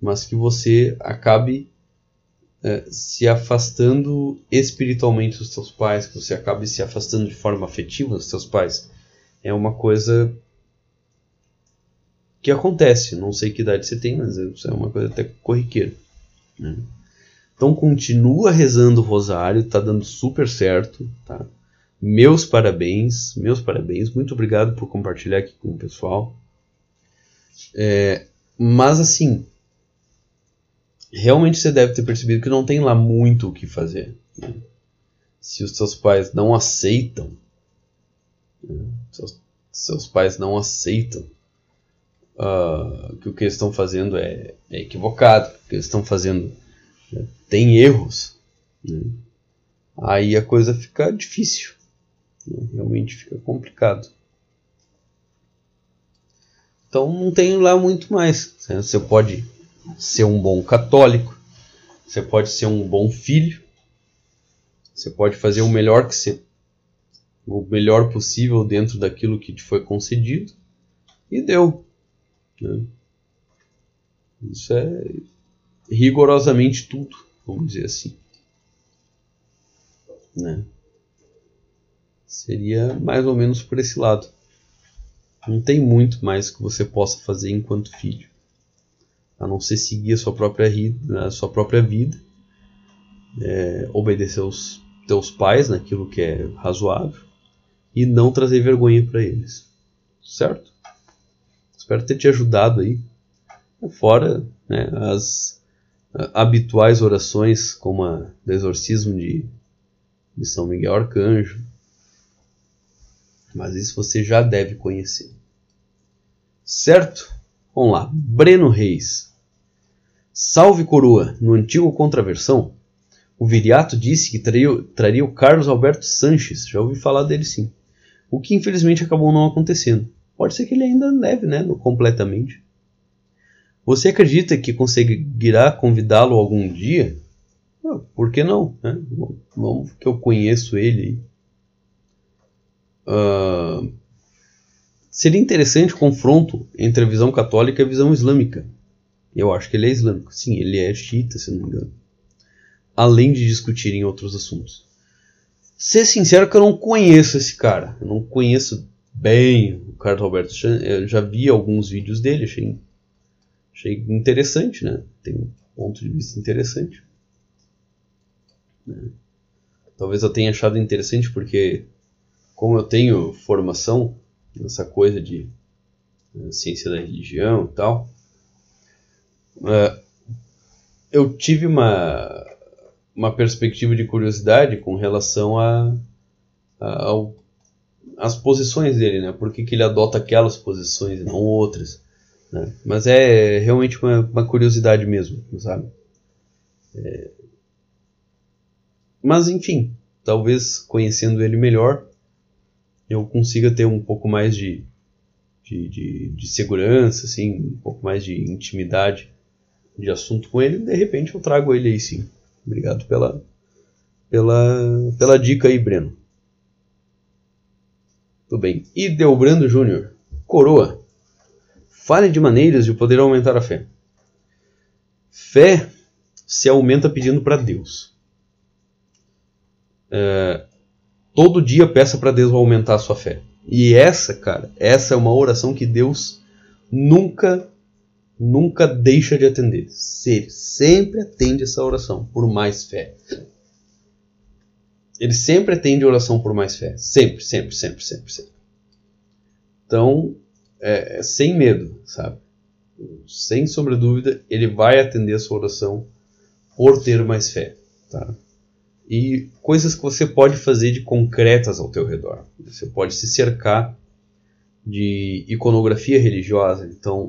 mas que você acabe uh, se afastando espiritualmente dos seus pais, que você acabe se afastando de forma afetiva dos seus pais. É uma coisa que acontece. Não sei que idade você tem, mas isso é uma coisa até corriqueira. Né? Então continua rezando o rosário, tá dando super certo, tá? Meus parabéns, meus parabéns, muito obrigado por compartilhar aqui com o pessoal. É, mas assim, realmente você deve ter percebido que não tem lá muito o que fazer. Né? Se os seus pais não aceitam, né? seus, seus pais não aceitam uh, que o que eles estão fazendo é, é equivocado, que eles estão fazendo tem erros, né? aí a coisa fica difícil, né? realmente fica complicado. Então não tem lá muito mais. Né? Você pode ser um bom católico, você pode ser um bom filho, você pode fazer o melhor que você, o melhor possível dentro daquilo que te foi concedido e deu. Né? Isso é rigorosamente tudo, vamos dizer assim. Né? Seria mais ou menos por esse lado. Não tem muito mais que você possa fazer enquanto filho, a não ser seguir a sua própria, a sua própria vida, é, obedecer aos teus pais naquilo que é razoável e não trazer vergonha para eles, certo? Espero ter te ajudado aí. Fora né, as habituais orações, como a do exorcismo de, de São Miguel Arcanjo. Mas isso você já deve conhecer. Certo? Vamos lá. Breno Reis. Salve coroa! No antigo Contraversão, o Viriato disse que traria, traria o Carlos Alberto Sanches. Já ouvi falar dele sim. O que infelizmente acabou não acontecendo. Pode ser que ele ainda leve, né? Completamente. Você acredita que conseguirá convidá-lo algum dia? Ah, por que não? Né? Vamos que eu conheço ele. Uh, seria interessante o confronto entre a visão católica e a visão islâmica. Eu acho que ele é islâmico. Sim, ele é xiita, se não me engano. Além de discutirem outros assuntos. Ser sincero que eu não conheço esse cara. Eu não conheço bem o Carlos Roberto Chan. Eu já vi alguns vídeos dele, achei, achei interessante, né? Tem um ponto de vista interessante. Né? Talvez eu tenha achado interessante porque, como eu tenho formação nessa coisa de uh, ciência da religião e tal, uh, eu tive uma, uma perspectiva de curiosidade com relação a, a ao, as posições dele, né? Por que, que ele adota aquelas posições e não outras? Né? Mas é realmente uma, uma curiosidade mesmo, sabe? É, mas enfim, talvez conhecendo ele melhor, eu consiga ter um pouco mais de, de, de, de segurança, assim, um pouco mais de intimidade de assunto com ele. De repente eu trago ele aí sim. Obrigado pela, pela, pela dica aí, Breno. Tudo bem. E Delbrando Júnior. Coroa. Fale de maneiras de poder aumentar a fé. Fé se aumenta pedindo para Deus. É, todo dia peça para Deus aumentar a sua fé. E essa, cara, essa é uma oração que Deus nunca, nunca deixa de atender. Ele sempre atende essa oração por mais fé. Ele sempre atende oração por mais fé. Sempre, sempre, sempre, sempre, sempre. Então, é, é sem medo, sabe? Sem sombra de dúvida, ele vai atender a sua oração por ter mais fé, tá? e coisas que você pode fazer de concretas ao teu redor. Você pode se cercar de iconografia religiosa, então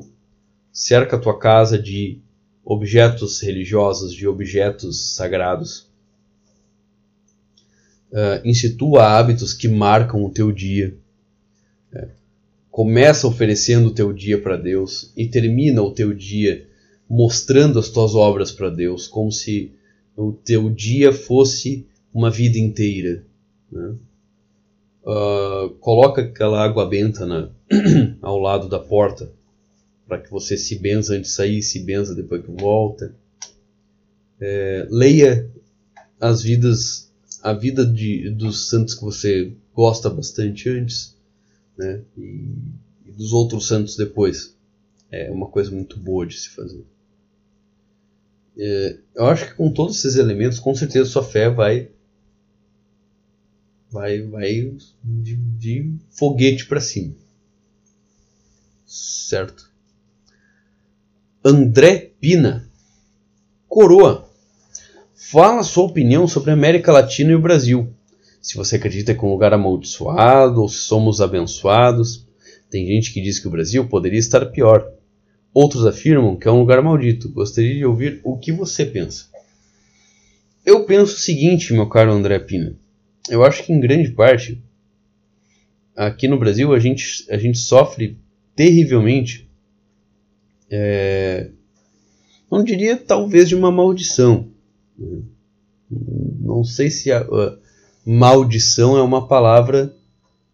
cerca a tua casa de objetos religiosos, de objetos sagrados. Uh, institua hábitos que marcam o teu dia. É. Começa oferecendo o teu dia para Deus e termina o teu dia mostrando as tuas obras para Deus, como se o teu dia fosse uma vida inteira. Né? Uh, coloca aquela água benta na, ao lado da porta para que você se benza antes de sair, se benza depois que volta. É, leia as vidas, a vida de, dos santos que você gosta bastante antes, né? E, e dos outros santos depois. É uma coisa muito boa de se fazer. É, eu acho que com todos esses elementos, com certeza sua fé vai vai vai de, de foguete para cima. Certo? André Pina. Coroa. Fala sua opinião sobre a América Latina e o Brasil. Se você acredita que é um lugar amaldiçoado ou se somos abençoados. Tem gente que diz que o Brasil poderia estar pior. Outros afirmam que é um lugar maldito. Gostaria de ouvir o que você pensa. Eu penso o seguinte, meu caro André Pina. Eu acho que em grande parte, aqui no Brasil, a gente, a gente sofre terrivelmente. É, não diria talvez de uma maldição. Não sei se a, a maldição é uma palavra,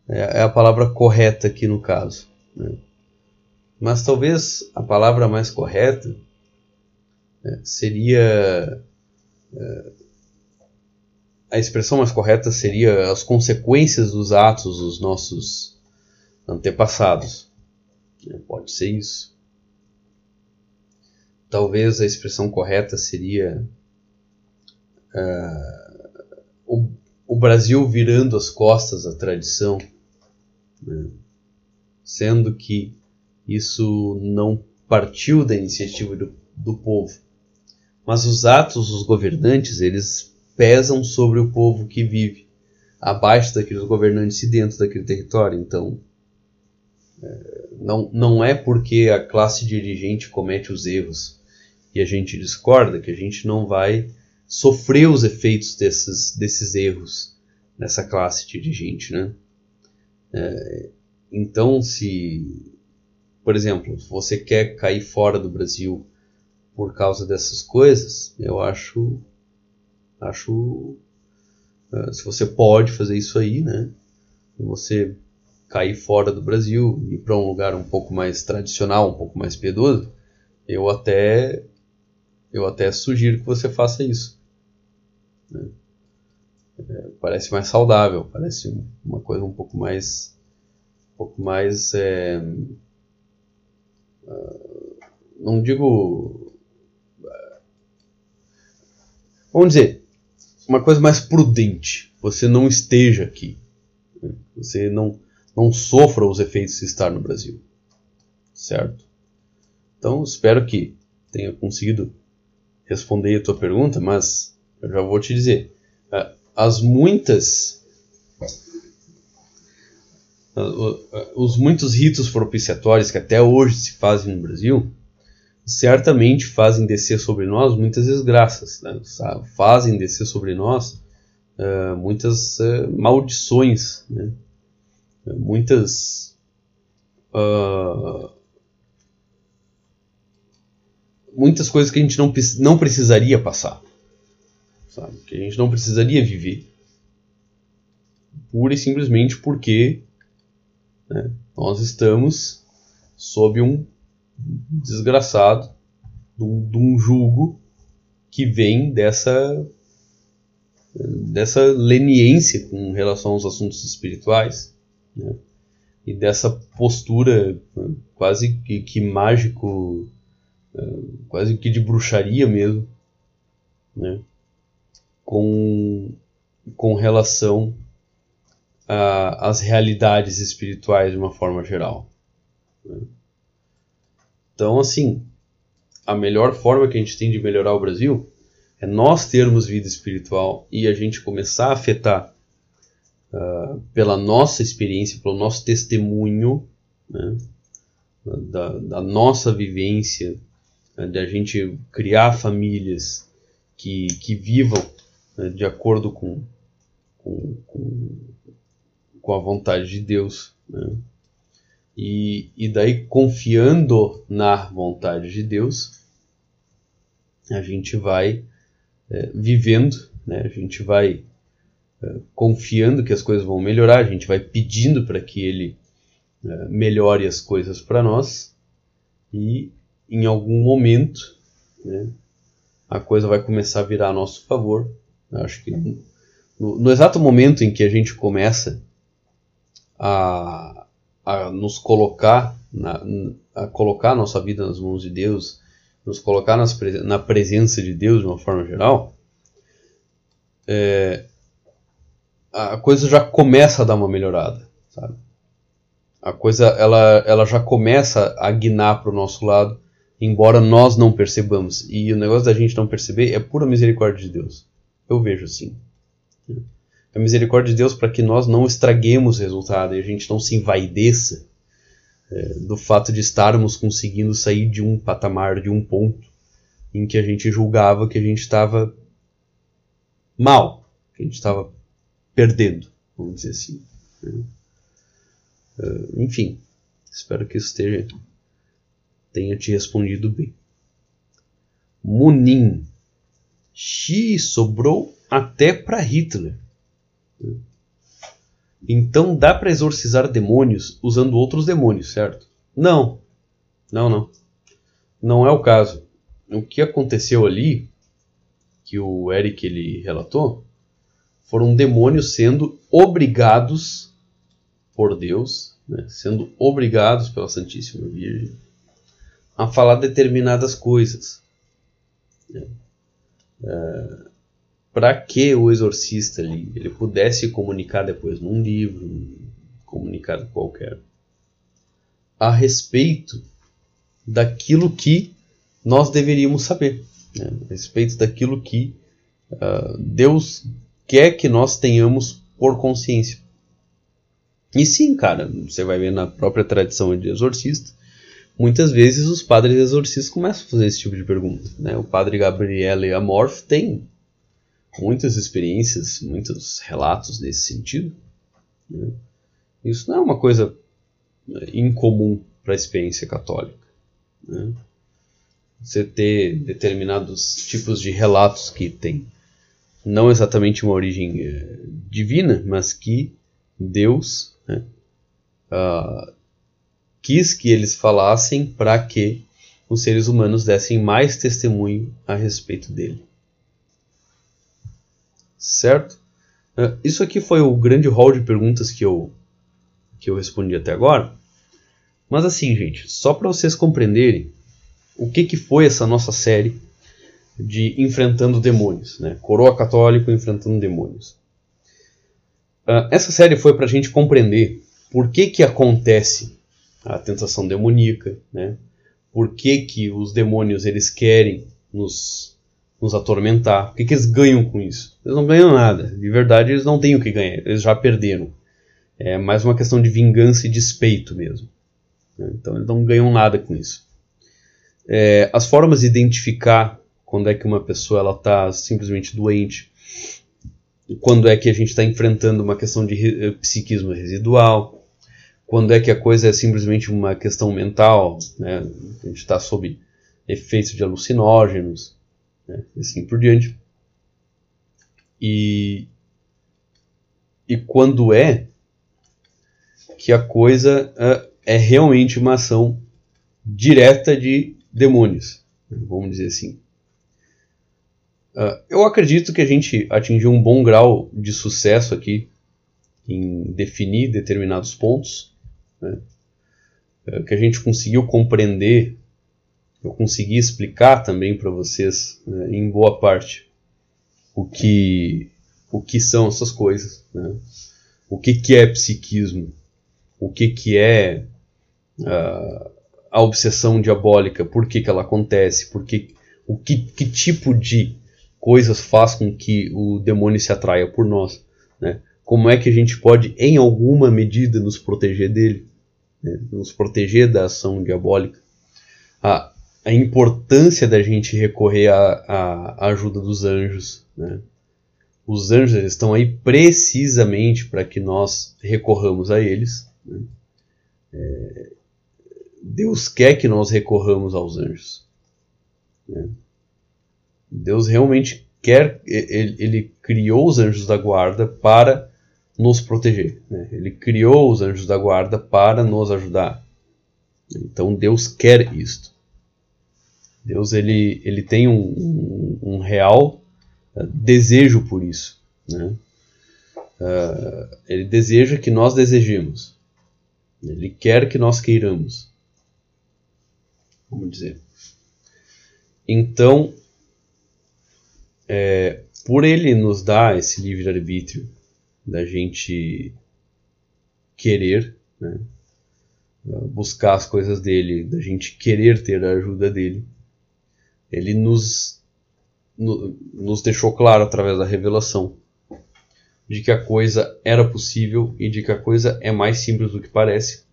é, é a palavra correta aqui no caso. Né? Mas talvez a palavra mais correta né, seria. É, a expressão mais correta seria as consequências dos atos dos nossos antepassados. É, pode ser isso. Talvez a expressão correta seria uh, o, o, Brasil virando as costas à tradição, né? sendo que isso não partiu da iniciativa do, do povo. Mas os atos dos governantes, eles pesam sobre o povo que vive abaixo daqueles governantes e dentro daquele território. Então, é, não, não é porque a classe dirigente comete os erros e a gente discorda que a gente não vai sofrer os efeitos desses, desses erros nessa classe dirigente, né? É, então, se, por exemplo, você quer cair fora do Brasil por causa dessas coisas, eu acho, acho, uh, se você pode fazer isso aí, né? Você cair fora do Brasil, ir para um lugar um pouco mais tradicional, um pouco mais piedoso, eu até eu até sugiro que você faça isso. Né? É, parece mais saudável, parece uma coisa um pouco mais um pouco mais é, uh, não digo uh, vamos dizer uma coisa mais prudente você não esteja aqui né? você não não sofra os efeitos de estar no Brasil certo então espero que tenha conseguido responder a tua pergunta mas eu já vou te dizer uh, as muitas os muitos ritos propiciatórios que até hoje se fazem no Brasil certamente fazem descer sobre nós muitas desgraças, né? fazem descer sobre nós uh, muitas uh, maldições, né? muitas uh, muitas coisas que a gente não, não precisaria passar sabe? Que a gente não precisaria viver. Pura e simplesmente porque né, nós estamos sob um desgraçado, de um, julgo que vem dessa dessa leniência com relação aos assuntos espirituais né? e dessa postura quase que, que mágico quase que de bruxaria mesmo né? Com, com relação às realidades espirituais de uma forma geral. Né? Então, assim, a melhor forma que a gente tem de melhorar o Brasil é nós termos vida espiritual e a gente começar a afetar uh, pela nossa experiência, pelo nosso testemunho, né, da, da, nossa vivência, né, de a gente criar famílias que, que vivam de acordo com, com, com, com, a vontade de Deus. Né? E, e daí, confiando na vontade de Deus, a gente vai é, vivendo, né? a gente vai é, confiando que as coisas vão melhorar, a gente vai pedindo para que Ele é, melhore as coisas para nós, e em algum momento né, a coisa vai começar a virar a nosso favor Acho que no, no, exato momento em que a gente começa a, a nos colocar, na, a colocar a nossa vida nas mãos de Deus, nos colocar nas, na presença de Deus de uma forma geral, é, a coisa já começa a dar uma melhorada, sabe? A coisa ela, ela já começa a guinar para o nosso lado, embora nós não percebamos. E o negócio da gente não perceber é pura misericórdia de Deus. Eu vejo assim. A misericórdia de Deus para que nós não estraguemos o resultado e a gente não se envaideça é, do fato de estarmos conseguindo sair de um patamar, de um ponto em que a gente julgava que a gente estava mal, que a gente estava perdendo, vamos dizer assim. Uh, enfim, espero que isso esteja, tenha te respondido bem. Munim Xi sobrou até para Hitler. Então dá para exorcizar demônios usando outros demônios, certo? Não. Não, não. Não é o caso. O que aconteceu ali, que o Eric ele relatou, foram demônios sendo obrigados por Deus, né, sendo obrigados pela Santíssima Virgem a falar determinadas coisas. Né para que o exorcista ali ele pudesse comunicar depois num livro, num comunicado qualquer, a respeito daquilo que nós deveríamos saber, né? a respeito daquilo que uh, Deus quer que nós tenhamos por consciência. E sim, cara, você vai ver na própria tradição de exorcista, muitas vezes os padres exorcistas começam a fazer esse tipo de pergunta. Né? O padre Gabriele Amorf tem muitas experiências, muitos relatos nesse sentido. Né? Isso não é uma coisa incomum para a experiência católica. Né? Você ter determinados tipos de relatos que têm não exatamente uma origem é, divina, mas que Deus né, uh, quis que eles falassem para que os seres humanos dessem mais testemunho a respeito dele. Certo? Uh, isso aqui foi o grande hall de perguntas que eu, que eu respondi até agora. Mas assim, gente, só para vocês compreenderem o que, que foi essa nossa série de enfrentando demônios, né? Coroa católico enfrentando demônios. Uh, essa série foi para a gente compreender por que, que acontece a tentação demoníaca, né? Por que, que os demônios eles querem nos, nos atormentar? O que, que eles ganham com isso? Eles não ganham nada. De verdade, eles não têm o que ganhar. Eles já perderam. É mais uma questão de vingança e despeito mesmo. Né? Então, eles não ganham nada com isso. É, as formas de identificar quando é que uma pessoa está simplesmente doente, quando é que a gente está enfrentando uma questão de eh, psiquismo residual, quando é que a coisa é simplesmente uma questão mental, né? a gente está sob efeitos de alucinógenos, né? e assim por diante. E, e quando é que a coisa uh, é realmente uma ação direta de demônios, vamos dizer assim. Uh, eu acredito que a gente atingiu um bom grau de sucesso aqui em definir determinados pontos, né? uh, que a gente conseguiu compreender, eu consegui explicar também para vocês, né, em boa parte, o que, o que são essas coisas, né? o que, que é psiquismo, o que, que é uh, a obsessão diabólica, por que, que ela acontece, por que, o que, que tipo de coisas faz com que o demônio se atraia por nós. Né? Como é que a gente pode, em alguma medida, nos proteger dele, né? nos proteger da ação diabólica. A, a importância da gente recorrer à, ajuda dos anjos. Né? Os anjos estão aí precisamente para que nós recorramos a eles. Né? É, Deus quer que nós recorramos aos anjos. Né? Deus realmente quer, ele, ele, criou os anjos da guarda para nos proteger. Né? Ele criou os anjos da guarda para nos ajudar. Então Deus quer isto. Deus ele, ele tem um, um, um real uh, desejo por isso. Né? Uh, ele deseja que nós desejemos. Ele quer que nós queiramos. Vamos dizer. Então, é, por ele nos dar esse livre-arbítrio da gente querer né, buscar as coisas dele, da gente querer ter a ajuda dele, ele nos, no, nos deixou claro através da revelação de que a coisa era possível e de que a coisa é mais simples do que parece.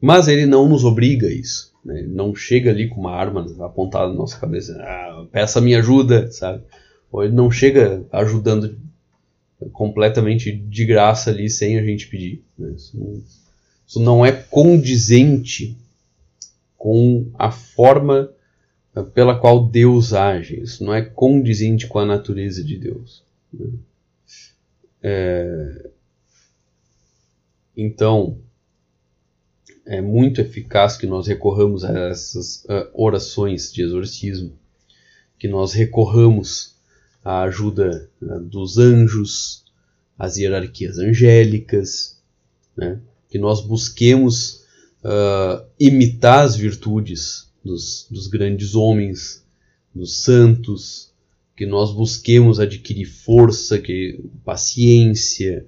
Mas ele não nos obriga a isso. Né? Ele não chega ali com uma arma apontada na nossa cabeça, ah, peça minha ajuda, sabe? Ou ele não chega ajudando completamente de graça ali sem a gente pedir. Né? Isso, não, isso não é condizente com a forma pela qual Deus age. Isso não é condizente com a natureza de Deus. Né? É... Então, é muito eficaz que nós recorramos a essas uh, orações de exorcismo, que nós recorramos à ajuda uh, dos anjos, às hierarquias angélicas, né? que nós busquemos uh, imitar as virtudes dos, dos, grandes homens, dos santos, que nós busquemos adquirir força, que, paciência,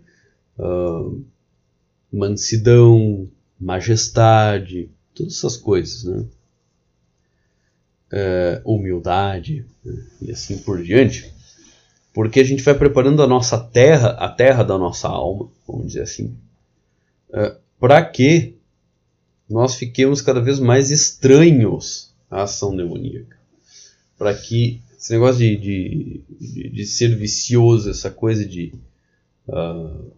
mansidão, majestade, todas essas coisas, né? É, humildade né? e assim por diante, porque a gente vai preparando a nossa terra, a terra da nossa alma, vamos dizer assim, é, para que nós fiquemos cada vez mais estranhos à ação demoníaca, para que esse negócio de, de, de, de, ser vicioso, essa coisa de uh,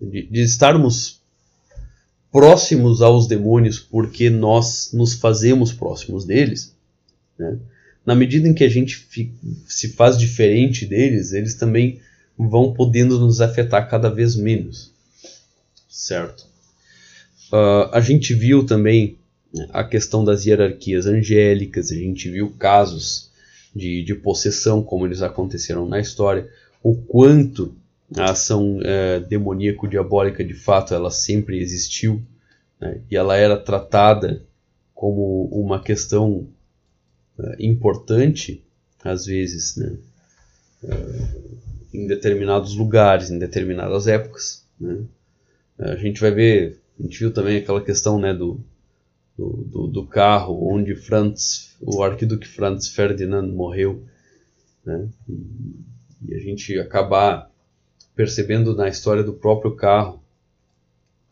de, de estarmos próximos aos demônios porque nós nos fazemos próximos deles, né? Na medida em que a gente se faz diferente deles, eles também vão podendo nos afetar cada vez menos, certo? Uh, a gente viu também a questão das hierarquias angélicas, a gente viu casos de, de possessão, como eles aconteceram na história, o quanto a ação é, demoníaco-diabólica de fato ela sempre existiu né, e ela era tratada como uma questão é, importante, às vezes, né, é, em determinados lugares, em determinadas épocas. Né. A gente vai ver, a gente viu também aquela questão né, do, do, do, do carro onde Franz, o arquiduque Franz Ferdinand morreu. Né, e, e a gente acabar percebendo na história do próprio carro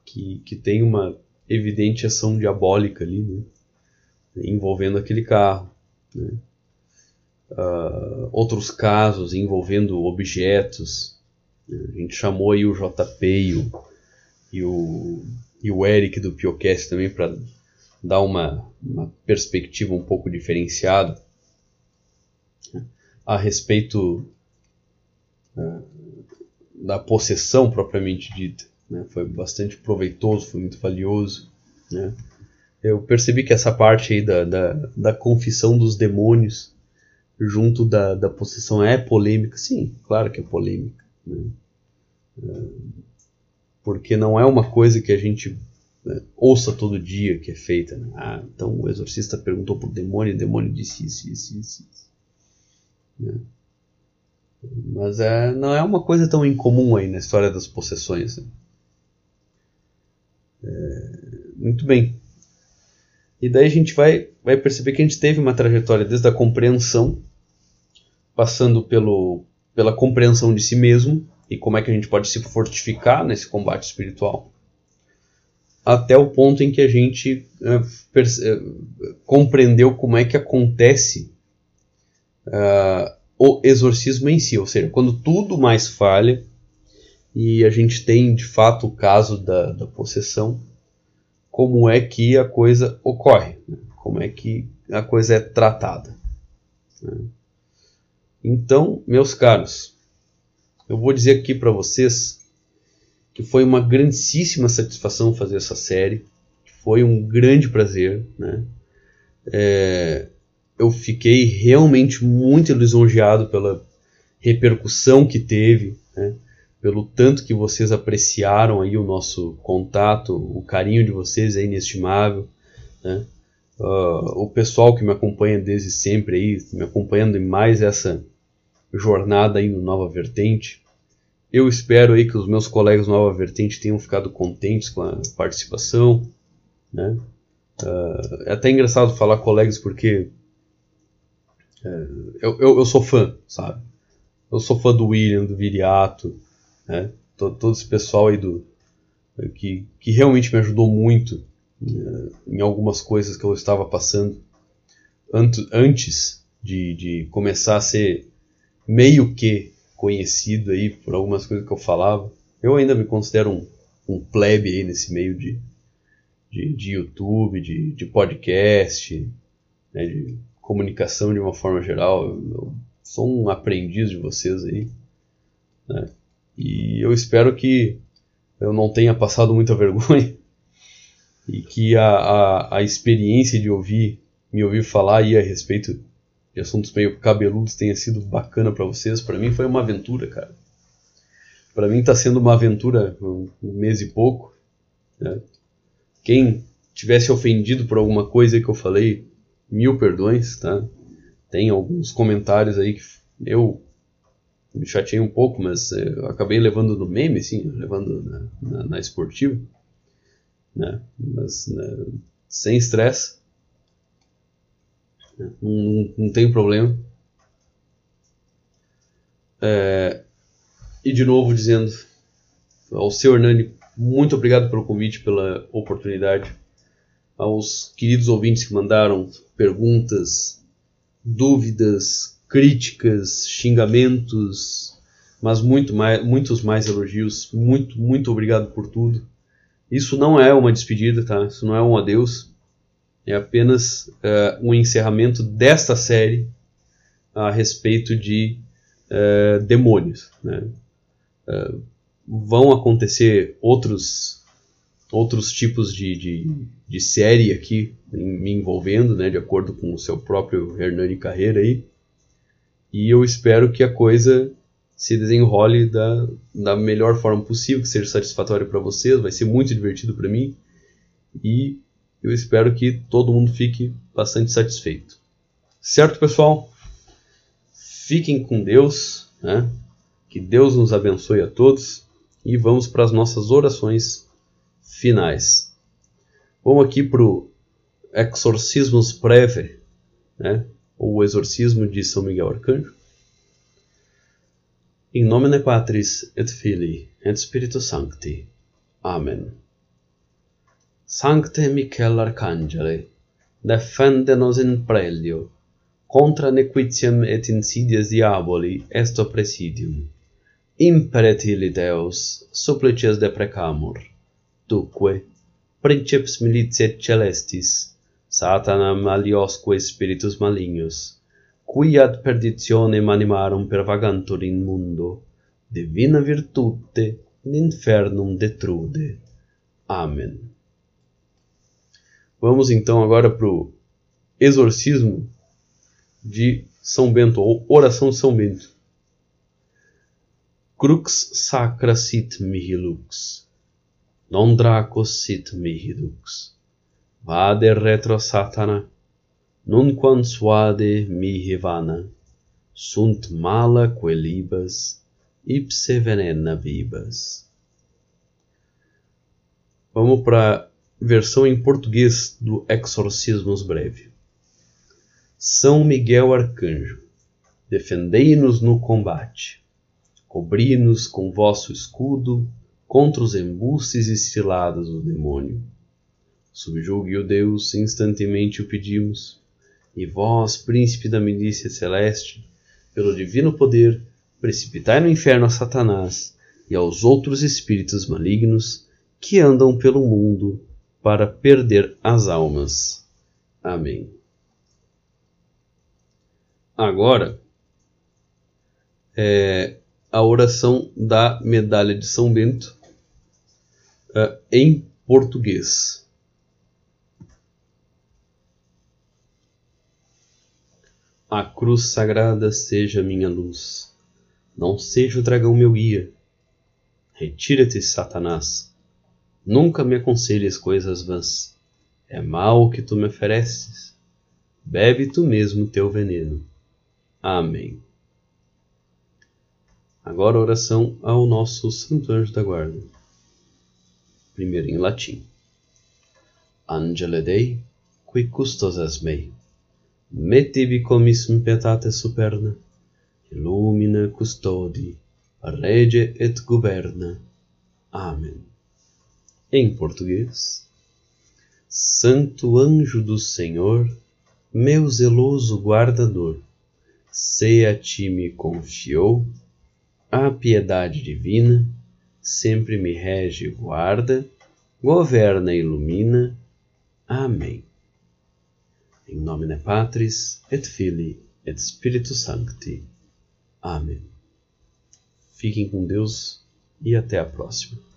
que, que tem uma evidente ação diabólica ali, né? envolvendo aquele carro. Né? Uh, outros casos envolvendo objetos. Né? A gente chamou aí o JP e o, e o, e o Eric do Piocast também para dar uma, uma perspectiva um pouco diferenciada né? a respeito uh, da possessão propriamente dita. Né? Foi bastante proveitoso, foi muito valioso. Né? Eu percebi que essa parte aí da, da, da confissão dos demônios junto da, da possessão é polêmica. Sim, claro que é polêmica. Né? É, porque não é uma coisa que a gente né, ouça todo dia que é feita. Né? Ah, então o exorcista perguntou para o demônio e o demônio disse isso, isso, isso. isso. Né? Mas é, não é uma coisa tão incomum aí na história das possessões. Né? É, muito bem. E daí a gente vai, vai perceber que a gente teve uma trajetória desde a compreensão, passando pelo, pela compreensão de si mesmo e como é que a gente pode se fortificar nesse combate espiritual, até o ponto em que a gente é, compreendeu como é que acontece uh, o exorcismo em si, ou seja, quando tudo mais falha e a gente tem de fato o caso da, da possessão, como é que a coisa ocorre, né? como é que a coisa é tratada. Né? Então, meus caros, eu vou dizer aqui para vocês que foi uma grandíssima satisfação fazer essa série, foi um grande prazer, né? É, eu fiquei realmente muito lisonjeado pela repercussão que teve? Pelo tanto que vocês apreciaram aí o nosso contato, o carinho de vocês é inestimável, né? Uh, o pessoal que me acompanha desde sempre aí, me acompanhando em mais essa jornada aí no Nova Vertente. Eu espero aí que os meus colegas do Nova Vertente tenham ficado contentes com a participação, né? Uh, é até engraçado falar colegas porque é, eu, eu, eu, sou fã, sabe? Eu sou fã do William, do Viriato, né? todo, todo esse pessoal aí do, que, que realmente me ajudou muito né, em algumas coisas que eu estava passando antes de, de começar a ser meio que conhecido aí por algumas coisas que eu falava. Eu ainda me considero um, um plebe aí nesse meio de, de, de YouTube, de, de podcast, né, de comunicação de uma forma geral. Eu, eu sou um aprendiz de vocês aí. Né? E eu espero que eu não tenha passado muita vergonha e que a, a, a experiência de ouvir, me ouvir falar aí a respeito de assuntos meio cabeludos tenha sido bacana para vocês. Para mim foi uma aventura, cara. Para mim está sendo uma aventura um, um mês e pouco. Né? Quem tivesse ofendido por alguma coisa que eu falei, mil perdões, tá? Tem alguns comentários aí que eu me chateei um pouco, mas eh, acabei levando no meme, assim, levando na, na, na esportiva, né? Mas né, sem estresse, né? não, não, não, tem problema. É, e de novo dizendo ao seu Hernani, muito obrigado pelo convite, pela oportunidade aos queridos ouvintes que mandaram perguntas, dúvidas, críticas, xingamentos, mas muito mais, muitos mais elogios. Muito, muito obrigado por tudo. Isso não é uma despedida, tá? Isso não é um adeus. É apenas uh, um encerramento desta série a respeito de uh, demônios. Né? Uh, vão acontecer outros outros tipos de, de, de série aqui me envolvendo, né, de acordo com o seu próprio Hernani Carreira aí. E eu espero que a coisa se desenrole da, da melhor forma possível, que seja satisfatório para vocês, vai ser muito divertido para mim. E eu espero que todo mundo fique bastante satisfeito. Certo, pessoal? Fiquem com Deus, né? Que Deus nos abençoe a todos e vamos para as nossas orações finais. Vamos aqui para o Exorcismus Breve, né? o exorcismo de São Miguel Arcanjo. In nomine Patris et Filii et Spiritus Sancti. Amen. Sancte Michel Arcangele, defende nos in prelio, contra nequitiam et insidias diaboli esto presidium. Imperet ili Deus, supplices deprecamur. Duque, princeps militiae celestis, Satanam aliosque spiritus malignos, qui ad perditionem animarum pervagantur in mundo, divina virtute in infernum detrude. Amém. Vamos então agora para o exorcismo de São Bento, ou oração de São Bento crux sacra sit mihi lux, non dracos sit mihi lux. Vade retro satana, nunquam suade mihi vana, sunt mala quelibas, ipse venena vibas. Vamos para a versão em português do Exorcismos Breve. São Miguel Arcanjo, defendei-nos no combate Cobri-nos com vosso escudo contra os embustes e ciladas do demônio. Subjugue o Deus, instantemente o pedimos, e vós, príncipe da milícia celeste, pelo divino poder, precipitai no inferno a Satanás e aos outros espíritos malignos que andam pelo mundo para perder as almas. Amém. Agora, é, a oração da medalha de São Bento uh, em português. A cruz sagrada seja minha luz, não seja o dragão meu guia. Retira-te, Satanás. Nunca me aconselhes coisas vãs. É mal o que tu me ofereces. Bebe tu mesmo teu veneno. Amém. Agora oração ao nosso Santo Anjo da Guarda. Primeiro em latim. Angele Dei, qui custos mei, mettibi commissum pietate superna, illumina custodi, rege et governa. Amém. Em português. Santo anjo do Senhor, meu zeloso guardador, se a ti me confiou a piedade divina sempre me rege e guarda, governa e ilumina. Amém. Em nome Patris et Filii et Spiritus Sancti. Amém. Fiquem com Deus e até a próxima.